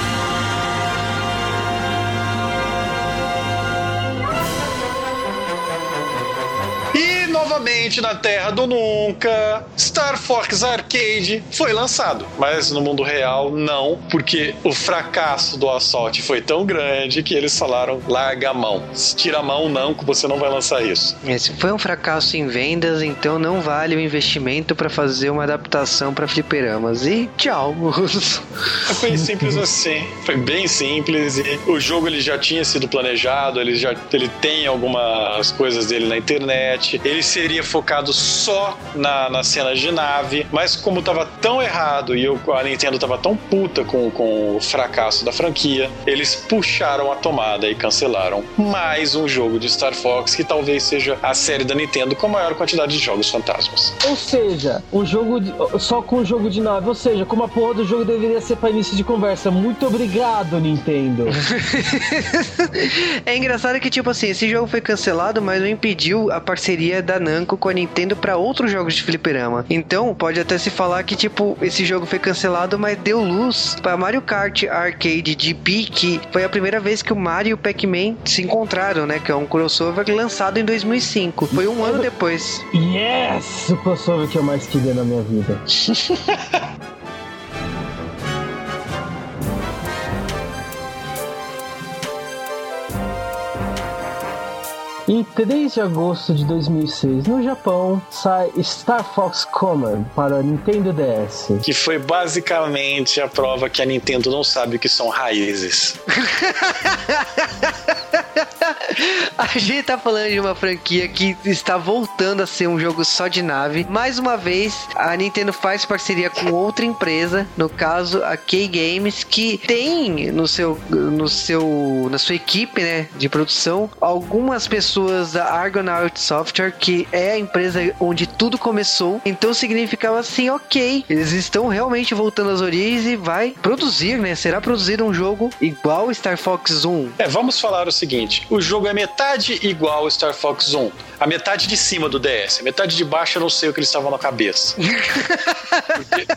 na Terra do Nunca, Star Fox Arcade foi lançado. Mas no mundo real, não, porque o fracasso do Assault foi tão grande que eles falaram: larga a mão. Tira a mão, não, que você não vai lançar isso. Esse foi um fracasso em vendas, então não vale o investimento para fazer uma adaptação para fliperamas. E tchau. Foi simples assim. Foi bem simples. E o jogo ele já tinha sido planejado, ele já ele tem algumas coisas dele na internet. Ele seria teria focado só na, nas cenas de nave, mas como tava tão errado e eu, a Nintendo tava tão puta com, com o fracasso da franquia, eles puxaram a tomada e cancelaram mais um jogo de Star Fox, que talvez seja a série da Nintendo com a maior quantidade de jogos fantasmas. Ou seja, o jogo de, só com o jogo de nave, ou seja, como a porra do jogo deveria ser para início de conversa. Muito obrigado, Nintendo. é engraçado que, tipo assim, esse jogo foi cancelado, mas não impediu a parceria da Namco Namco com a Nintendo para outros jogos de fliperama. Então, pode até se falar que, tipo, esse jogo foi cancelado, mas deu luz para Mario Kart Arcade GP, que foi a primeira vez que o Mario e o Pac-Man se encontraram, né? Que é um crossover lançado em 2005. Foi um ano depois. Yes! O crossover que eu mais queria na minha vida. Em 3 de agosto de 2006, no Japão, sai Star Fox Command para Nintendo DS. Que foi basicamente a prova que a Nintendo não sabe o que são raízes. a gente tá falando de uma franquia que está voltando a ser um jogo só de nave. Mais uma vez, a Nintendo faz parceria com outra empresa, no caso a K-Games, que tem no seu, no seu, na sua equipe, né, de produção, algumas pessoas da Argonaut Software, que é a empresa onde tudo começou. Então significava assim, ok, eles estão realmente voltando às origens e vai produzir, né? Será produzido um jogo igual Star Fox 1. É, vamos falar o seguinte: o jogo é metade igual Star Fox 1. A metade de cima do DS. A metade de baixo eu não sei o que eles estavam na cabeça. Porque...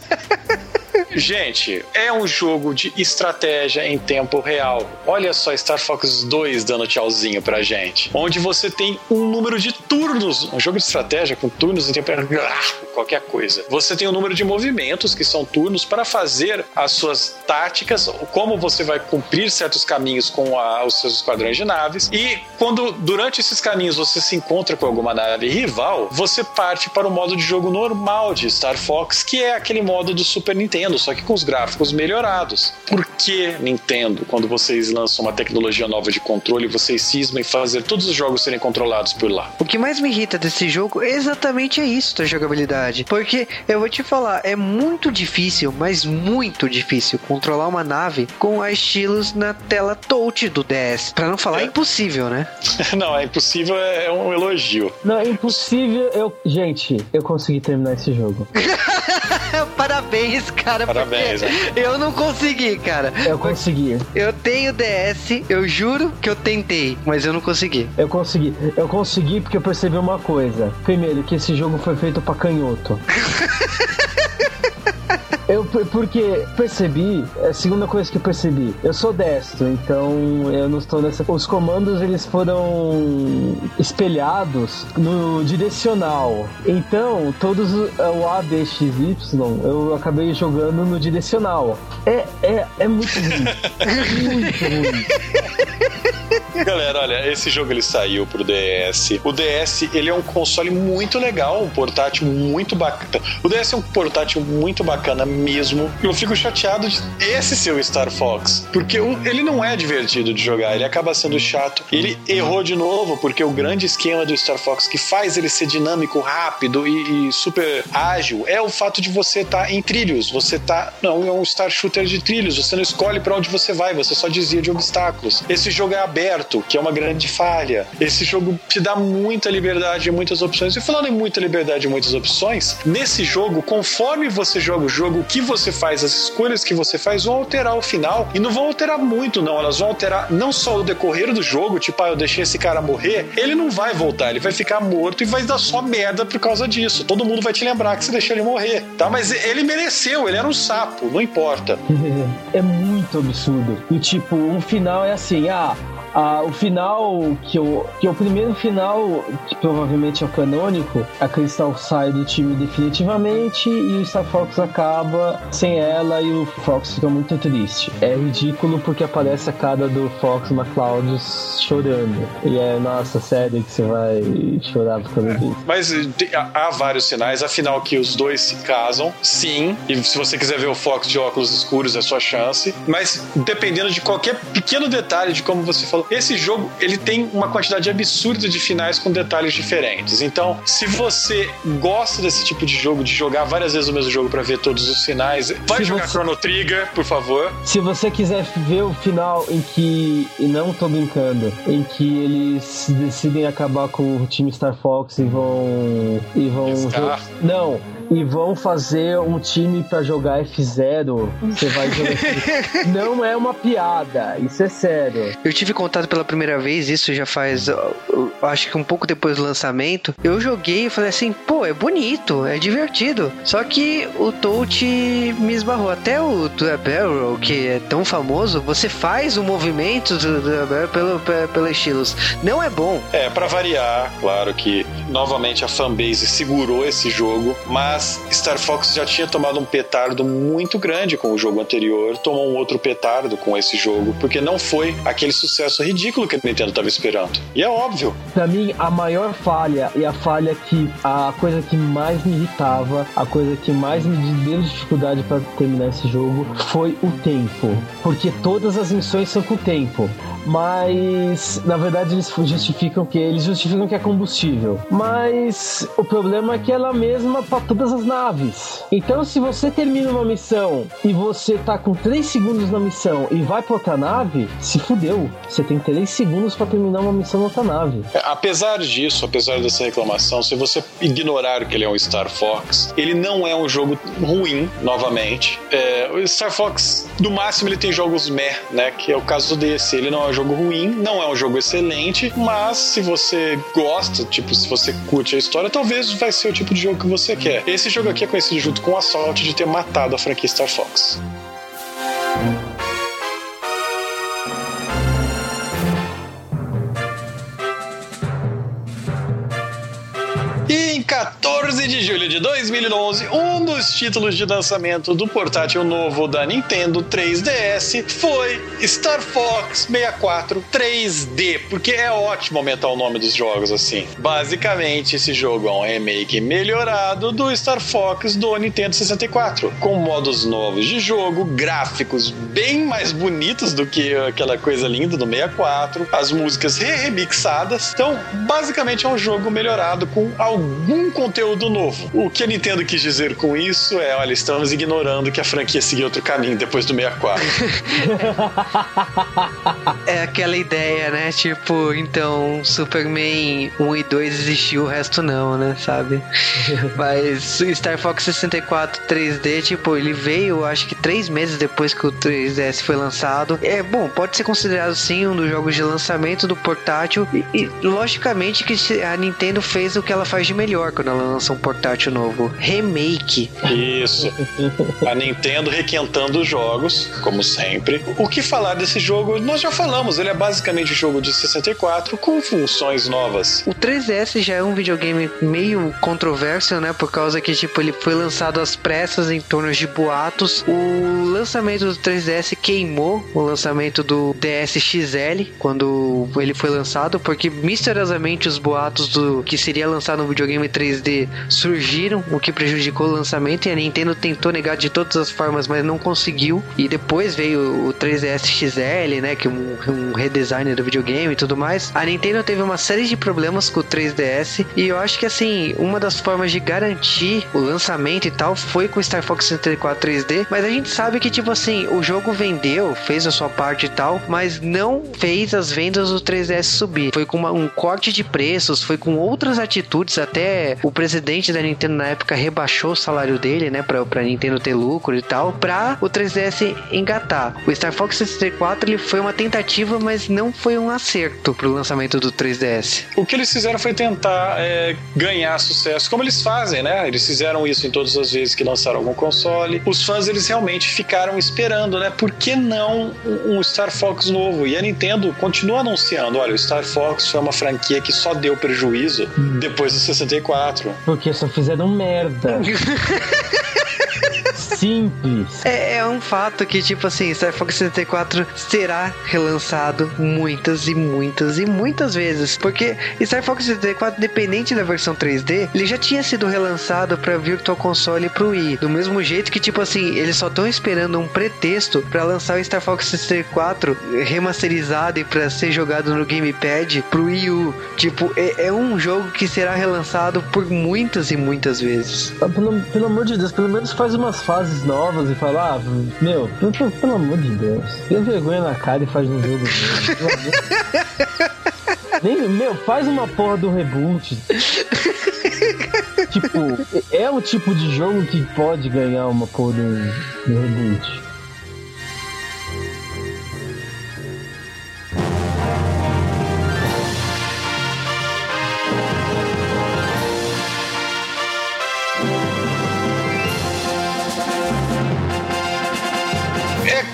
Gente, é um jogo de estratégia em tempo real. Olha só Star Fox 2 dando tchauzinho pra gente. Onde você tem um número de turnos. Um jogo de estratégia com turnos em tempo real. Qualquer coisa. Você tem um número de movimentos, que são turnos, para fazer as suas táticas, como você vai cumprir certos caminhos com a, os seus esquadrões de naves. E quando, durante esses caminhos, você se encontra com alguma nave rival, você parte para o modo de jogo normal de Star Fox, que é aquele modo do Super Nintendo, só que com os gráficos melhorados. Por que Nintendo, quando vocês lançam uma tecnologia nova de controle, vocês cismam em fazer todos os jogos serem controlados por lá? O que mais me irrita desse jogo é exatamente isso da jogabilidade. Porque eu vou te falar, é muito difícil, mas muito difícil controlar uma nave com a estilos na tela touch do DS. Pra não falar é. impossível, né? não, é impossível é um elogio. Não, é impossível. Eu, gente, eu consegui terminar esse jogo. Parabéns, cara. Parabéns. É. Eu não consegui, cara. Eu consegui. Eu tenho DS, eu juro que eu tentei, mas eu não consegui. Eu consegui. Eu consegui porque eu percebi uma coisa. Primeiro, que esse jogo foi feito pra canhoto. Eu, porque percebi, é a segunda coisa que eu percebi, eu sou destro, então eu não estou nessa. Os comandos eles foram espelhados no direcional. Então, todos o A, B, X, Y, eu acabei jogando no direcional. É, é, é muito ruim. muito ruim. Galera, olha, esse jogo ele saiu pro DS. O DS, ele é um console muito legal, um portátil muito bacana. O DS é um portátil muito bacana mesmo. Eu fico chateado de esse ser o Star Fox, porque ele não é divertido de jogar, ele acaba sendo chato. Ele errou de novo, porque o grande esquema do Star Fox que faz ele ser dinâmico, rápido e, e super ágil é o fato de você estar tá em trilhos. Você tá. Não, é um Star Shooter de trilhos. Você não escolhe para onde você vai, você só desvia de obstáculos. Esse jogo é aberto, que é uma grande falha. Esse jogo te dá muita liberdade e muitas opções. E falando em muita liberdade e muitas opções, nesse jogo, conforme você joga o jogo, o que você faz, as escolhas que você faz vão alterar o final. E não vão alterar muito, não. Elas vão alterar não só o decorrer do jogo, tipo, ah, eu deixei esse cara morrer. Ele não vai voltar, ele vai ficar morto e vai dar só merda por causa disso. Todo mundo vai te lembrar que você deixou ele morrer, tá? Mas ele mereceu, ele era um sapo, não importa. É muito absurdo. E tipo, um final é assim, ah, ah, o final, que, eu, que é o primeiro final, que provavelmente é o canônico, a Crystal sai do time definitivamente e o Star Fox acaba sem ela e o Fox fica muito triste. É ridículo porque aparece a cara do Fox McCloud chorando. E é, nossa, sério que você vai chorar por causa disso. Mas há vários sinais, afinal que os dois se casam, sim, e se você quiser ver o Fox de óculos escuros é sua chance, mas dependendo de qualquer pequeno detalhe de como você falou, esse jogo ele tem uma quantidade absurda de finais com detalhes diferentes. Então, se você gosta desse tipo de jogo, de jogar várias vezes o mesmo jogo para ver todos os finais, vai se jogar você... Chrono Trigger, por favor. Se você quiser ver o final em que, e não tô brincando, em que eles decidem acabar com o time Star Fox e vão e vão não, e vão fazer um time para jogar F0, você vai jogar. não é uma piada, isso é sério. Eu tive contato pela primeira vez, isso já faz, acho que um pouco depois do lançamento. Eu joguei e falei assim, pô, é bonito, é divertido. Só que o touch me esbarrou. Até o The Barrel, que é tão famoso, você faz o movimento do The Barrel pelo, pelo, pelo estilos. Não é bom. É, para variar, claro que novamente a fanbase segurou esse jogo, mas mas Star Fox já tinha tomado um petardo muito grande com o jogo anterior, tomou um outro petardo com esse jogo, porque não foi aquele sucesso ridículo que a Nintendo estava esperando. E é óbvio. Para mim, a maior falha e a falha que a coisa que mais me irritava, a coisa que mais me deu dificuldade para terminar esse jogo foi o tempo, porque todas as missões são com o tempo mas na verdade eles justificam que eles justificam que é combustível. Mas o problema é que ela é mesma para todas as naves. Então se você termina uma missão e você tá com 3 segundos na missão e vai para outra nave, se fudeu. Você tem 3 segundos para terminar uma missão na outra nave. É, apesar disso, apesar dessa reclamação, se você ignorar que ele é um Star Fox, ele não é um jogo ruim, novamente. É, o Star Fox, no máximo, ele tem jogos meh, né? Que é o caso desse. Ele não é jogo ruim, não é um jogo excelente, mas se você gosta, tipo, se você curte a história, talvez vai ser o tipo de jogo que você quer. Esse jogo aqui é conhecido junto com Assault de ter matado a franquia Star Fox. De julho de 2011, um dos títulos de lançamento do portátil novo da Nintendo 3DS foi Star Fox 64 3D, porque é ótimo aumentar o nome dos jogos assim. Basicamente, esse jogo é um remake melhorado do Star Fox do Nintendo 64, com modos novos de jogo, gráficos bem mais bonitos do que aquela coisa linda do 64, as músicas re-remixadas. Então, basicamente é um jogo melhorado com algum conteúdo novo. O que a Nintendo quis dizer com isso é, olha, estamos ignorando que a franquia seguiu outro caminho depois do 64. é aquela ideia, né? Tipo, então Superman 1 e 2 existiu, o resto não, né? Sabe? Mas Star Fox 64 3D, tipo, ele veio, acho que três meses depois que o 3DS foi lançado. É bom, pode ser considerado sim um dos jogos de lançamento do portátil. E, e logicamente que a Nintendo fez o que ela faz de melhor quando ela lança um portátil novo: remake. Isso. A Nintendo requentando os jogos, como sempre. O que falar desse jogo? Nós já falamos, ele é basicamente um jogo de 64 com funções novas. O 3DS já é um videogame meio controverso, né? Por causa que, tipo, ele foi lançado às pressas em torno de boatos. O lançamento do 3DS queimou o lançamento do DS XL quando ele foi lançado, porque misteriosamente os boatos do que seria lançado no videogame 3D surgiram, o que prejudicou o lançamento e a Nintendo tentou negar de todas as formas, mas não conseguiu. E depois veio o 3DS XL, né, que é um, um redesign do videogame e tudo mais. A Nintendo teve uma série de problemas com o 3DS e eu acho que assim, uma das formas de garantir o lançamento e tal foi com Star Fox 64 3D, mas a gente sabe que tipo assim, o jogo vendeu, fez a sua parte e tal, mas não fez as vendas do 3DS subir. Foi com uma, um corte de preços, foi com outras atitudes, até o presidente da Nintendo na época rebaixou o salário dele, né, pra, pra Nintendo ter lucro e tal, pra o 3DS engatar. O Star Fox 64 ele foi uma tentativa, mas não foi um acerto pro lançamento do 3DS. O que eles fizeram foi tentar é, ganhar sucesso, como eles fazem, né? Eles fizeram isso em todas as vezes que lançaram algum console. Os fãs eles realmente ficaram esperando, né? Por que não um Star Fox novo? E a Nintendo continua anunciando, olha, o Star Fox foi uma franquia que só deu prejuízo depois do 64. Porque só fizeram merda. Simples. É, é, um fato que, tipo assim, Star Fox 64 será relançado muitas e muitas e muitas vezes. Porque Star Fox 64, dependente da versão 3D, ele já tinha sido relançado para Virtual Console e pro Wii. Do mesmo jeito que, tipo assim, eles só estão esperando um pretexto para lançar o Star Fox 64 remasterizado e para ser jogado no Gamepad pro Wii U. Tipo, é, é, um jogo que será relançado por muitas e muitas vezes. Pelo, pelo amor de Deus, pelo menos faz umas fases novas e fala, ah, meu, pelo, pelo amor de Deus, tem vergonha na cara e faz um jogo novo. Nem, meu, faz uma porra do reboot. tipo, é o tipo de jogo que pode ganhar uma porra do, do reboot.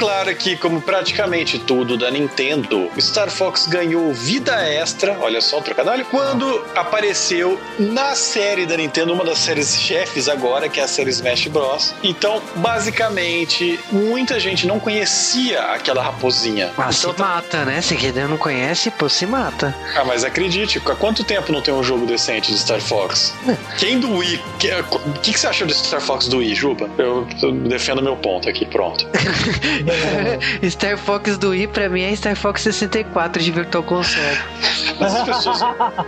Claro que, como praticamente tudo da Nintendo, Star Fox ganhou vida extra, olha só o trocadilho, quando apareceu na série da Nintendo, uma das séries chefes agora, que é a série Smash Bros. Então, basicamente, muita gente não conhecia aquela raposinha. Mas então, se mata, né? Se quem não conhece, pô, se mata. Ah, mas acredite, há quanto tempo não tem um jogo decente de Star Fox? Quem do Wii? O que, que, você achou de Star Fox do Wii, Juba? Eu, eu defendo meu ponto aqui, pronto. Star Fox do Wii pra mim é Star Fox 64 de Virtual Console. As pessoas,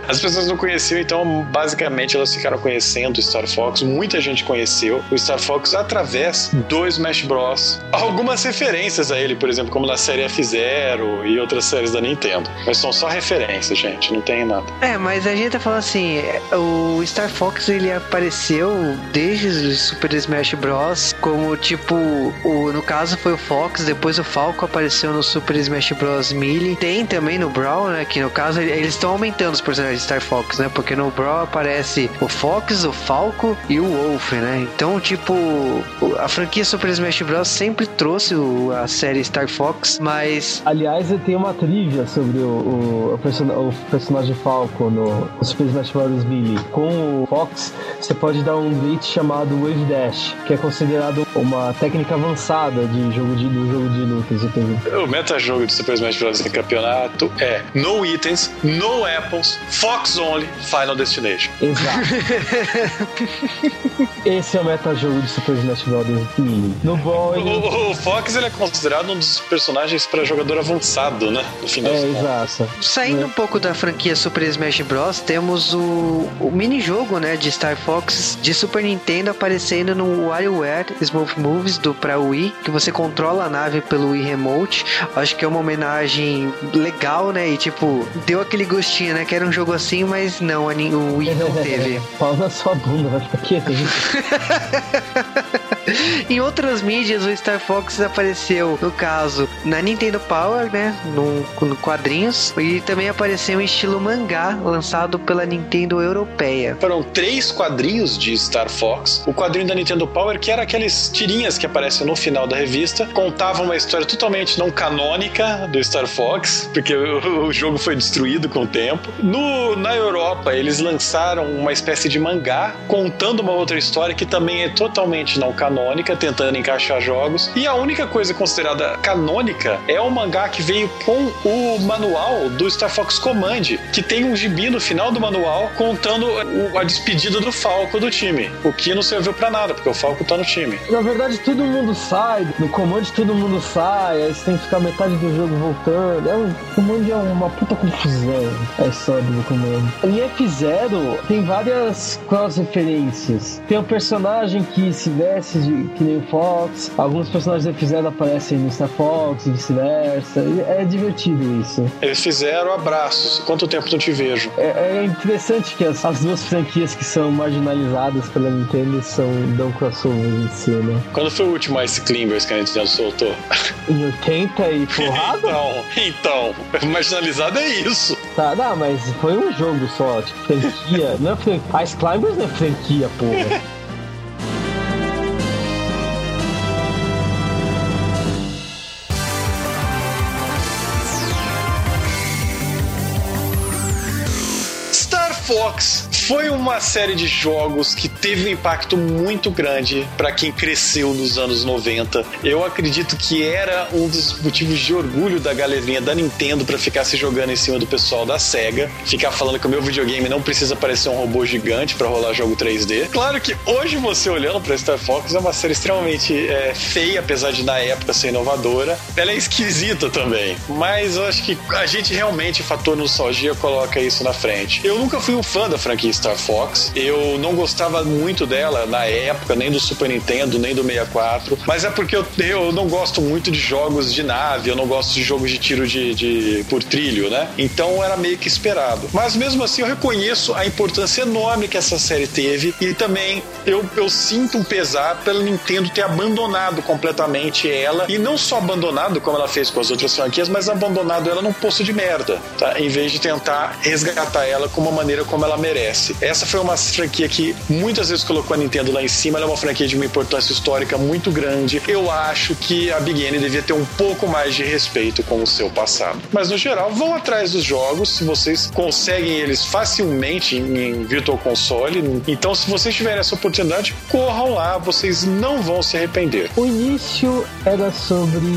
as pessoas não conheciam, então basicamente elas ficaram conhecendo o Star Fox. Muita gente conheceu o Star Fox através do Smash Bros. Algumas referências a ele, por exemplo, como na série F-Zero e outras séries da Nintendo. Mas são só referências, gente, não tem nada. É, mas a gente tá falando assim, o Star Fox ele apareceu desde o Super Smash Bros. como tipo, o, no caso foi o Fox depois o Falco apareceu no Super Smash Bros. Melee. Tem também no Brawl, né? Que no caso eles estão aumentando os personagens de Star Fox, né? Porque no Brawl aparece o Fox, o Falco e o Wolf, né? Então, tipo, a franquia Super Smash Bros. sempre trouxe o, a série Star Fox, mas. Aliás, eu tenho uma trivia sobre o, o, o, person o personagem Falco no Super Smash Bros. Melee. Com o Fox, você pode dar um glitch chamado Wave Dash, que é considerado uma técnica avançada de jogo de, do jogo de lutas. O meta-jogo de Super Smash Bros. em campeonato é no itens, no apples, Fox only, Final Destination. Exato. Esse é o meta-jogo de Super Smash Bros. No bom, o, o, Fox ele é considerado um dos personagens para jogador avançado, né? No fim das é, exato. Saindo é. um pouco da franquia Super Smash Bros, temos o, o mini-jogo, né, de Star Fox de Super Nintendo aparecendo no WarioWare Smooth Moves do pra Wii, que você controla a nave pelo Wii Remote. Acho que é uma homenagem legal, né? E tipo, deu aquele gostinho, né? Que era um jogo assim, mas não, o Wii não teve. Pau na sua bunda, vai ficar quieto. Em outras mídias, o Star Fox apareceu, no caso, na Nintendo Power, né? No, no quadrinhos. E também apareceu em estilo mangá, lançado pela Nintendo Europeia. Foram três quadrinhos de Star Fox. O quadrinho da Nintendo Power, que era aqueles tirinhas que aparecem no final da revista, contavam uma história totalmente não canônica do Star Fox, porque o, o jogo foi destruído com o tempo. No, na Europa, eles lançaram uma espécie de mangá contando uma outra história que também é totalmente não canônica canônica, tentando encaixar jogos. E a única coisa considerada canônica é o mangá que veio com o manual do Star Fox Command, que tem um gibi no final do manual contando a despedida do Falco do time. O que não serviu para nada, porque o Falco tá no time. Na verdade, todo mundo sai, no Command todo mundo sai, aí você tem que ficar metade do jogo voltando. É um, o Command é uma puta confusão a história do Command. Em F0 tem várias cross-referências. Tem um personagem que se veste de, que nem o Fox. Alguns personagens eles fizeram aparecem no Star Fox e vice-versa. É divertido isso. Eles fizeram abraços. Quanto tempo não te vejo? É, é interessante que as, as, duas franquias que são marginalizadas pela Nintendo são dão crossover em si, né? Quando foi o último Ice Climbers que a Nintendo soltou? Em 80 e porrada? então, então, marginalizado é isso. Tá, não, mas foi um jogo só, tipo, franquia. não é franquia. Ice Climbers não é franquia, porra. Fox foi uma série de jogos que teve um impacto muito grande para quem cresceu nos anos 90. Eu acredito que era um dos motivos de orgulho da galerinha da Nintendo para ficar se jogando em cima do pessoal da Sega, ficar falando que o meu videogame não precisa parecer um robô gigante para rolar jogo 3D. Claro que hoje você olhando para Star Fox é uma série extremamente é, feia, apesar de na época ser inovadora. Ela é esquisita também, mas eu acho que a gente realmente, o fator nostalgia, coloca isso na frente. Eu nunca fui um fã da franquia Star Fox. Eu não gostava muito dela na época, nem do Super Nintendo, nem do 64. Mas é porque eu, eu não gosto muito de jogos de nave, eu não gosto de jogos de tiro de, de por trilho, né? Então era meio que esperado. Mas mesmo assim eu reconheço a importância enorme que essa série teve e também eu, eu sinto um pesar pela Nintendo ter abandonado completamente ela e não só abandonado como ela fez com as outras franquias, mas abandonado ela num poço de merda, tá? Em vez de tentar resgatar ela com uma maneira como ela merece. Essa foi uma franquia que muitas vezes colocou a Nintendo lá em cima, ela é uma franquia de uma importância histórica muito grande. Eu acho que a Big N devia ter um pouco mais de respeito com o seu passado. Mas no geral, vão atrás dos jogos, se vocês conseguem eles facilmente em Virtual Console. Então, se vocês tiverem essa oportunidade, corram lá, vocês não vão se arrepender. O início era sobre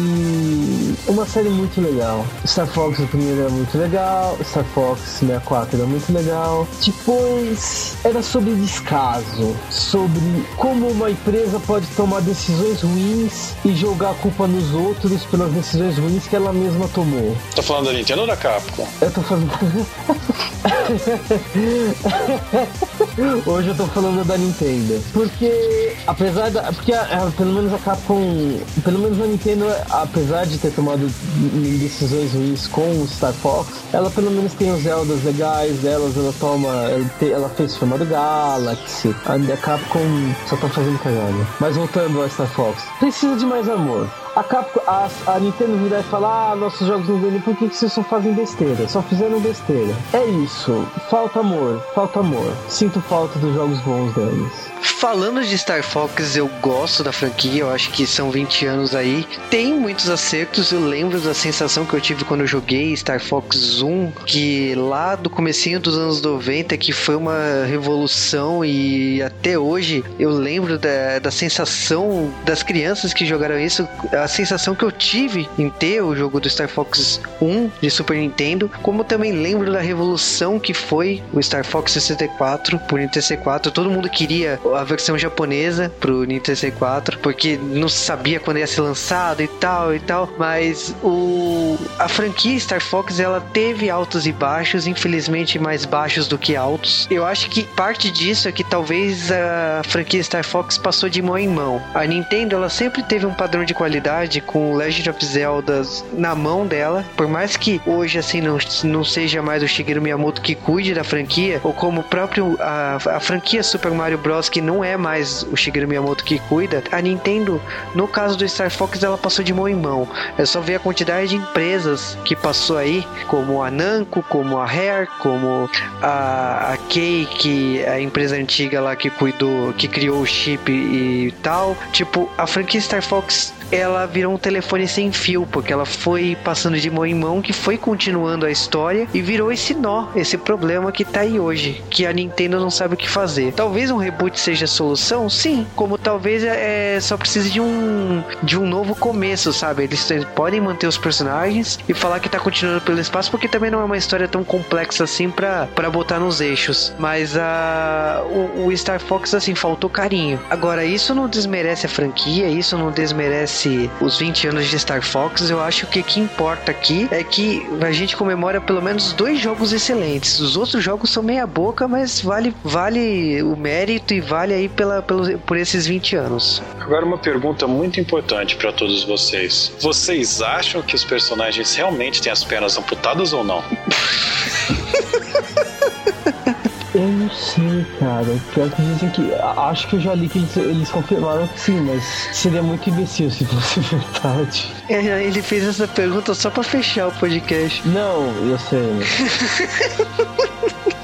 uma série muito legal. Star Fox o primeiro era muito legal, Star Fox 64 era muito legal. Depois era sobre descaso, sobre como uma empresa pode tomar decisões ruins e jogar a culpa nos outros pelas decisões ruins que ela mesma tomou. Tá falando da Nintendo ou da Capcom? Eu tô falando. Hoje eu tô falando da Nintendo. Porque, apesar da. Porque a, a, pelo menos a Capcom. Pelo menos a Nintendo, apesar de ter tomado decisões ruins com o Star Fox, ela pelo menos tem os Zeldas legais delas, ela toma. Ela, fez o chamado Galaxy. A Capcom só tá fazendo cagada. Mas voltando ao Star Fox, precisa de mais amor a, Capcom, a, a Nintendo virar e falar: ah, nossos jogos não vendem, por que, que vocês só fazem besteira? Só fizeram besteira. É isso. Falta amor, falta amor. Sinto falta dos jogos bons deles. Falando de Star Fox, eu gosto da franquia, eu acho que são 20 anos aí. Tem muitos acertos, eu lembro da sensação que eu tive quando eu joguei Star Fox 1, que lá do comecinho dos anos 90, que foi uma revolução e até hoje eu lembro da, da sensação das crianças que jogaram isso, a sensação que eu tive em ter o jogo do Star Fox 1 de Super Nintendo, como também lembro da revolução que foi o Star Fox 64 por Nintendo 64. Todo mundo queria a versão japonesa pro Nintendo 64, porque não sabia quando ia ser lançado e tal e tal, mas o a franquia Star Fox ela teve altos e baixos, infelizmente mais baixos do que altos. Eu acho que parte disso é que talvez a franquia Star Fox passou de mão em mão. A Nintendo ela sempre teve um padrão de qualidade com Legend of Zelda na mão dela, por mais que hoje assim não, não seja mais o Shigeru Miyamoto que cuide da franquia, ou como o próprio a, a franquia Super Mario Bros que não é mais o Shigeru Miyamoto que cuida, a Nintendo, no caso do Star Fox, ela passou de mão em mão. É só ver a quantidade de empresas que passou aí, como a Namco, como a Rare, como a, a Kei, que é a empresa antiga lá que cuidou, que criou o chip e tal. Tipo, a franquia Star Fox ela virou um telefone sem fio, porque ela foi passando de mão em mão, que foi continuando a história e virou esse nó, esse problema que tá aí hoje, que a Nintendo não sabe o que fazer. Talvez um reboot seja a solução, sim, como talvez é, só precise de um de um novo começo, sabe? Eles podem manter os personagens e falar que tá continuando pelo espaço, porque também não é uma história tão complexa assim para botar nos eixos. Mas a o, o Star Fox assim faltou carinho. Agora isso não desmerece a franquia, isso não desmerece os 20 anos de Star Fox, eu acho que o que importa aqui é que a gente comemora pelo menos dois jogos excelentes. Os outros jogos são meia boca, mas vale, vale o mérito e vale aí pela, pelo, por esses 20 anos. Agora uma pergunta muito importante para todos vocês. Vocês acham que os personagens realmente têm as pernas amputadas ou não? Eu não sei, cara. Pior que dizem que. Acho que eu já li que eles, eles confirmaram que sim, mas seria muito imbecil se fosse verdade. É, ele fez essa pergunta só pra fechar o podcast. Não, eu sei.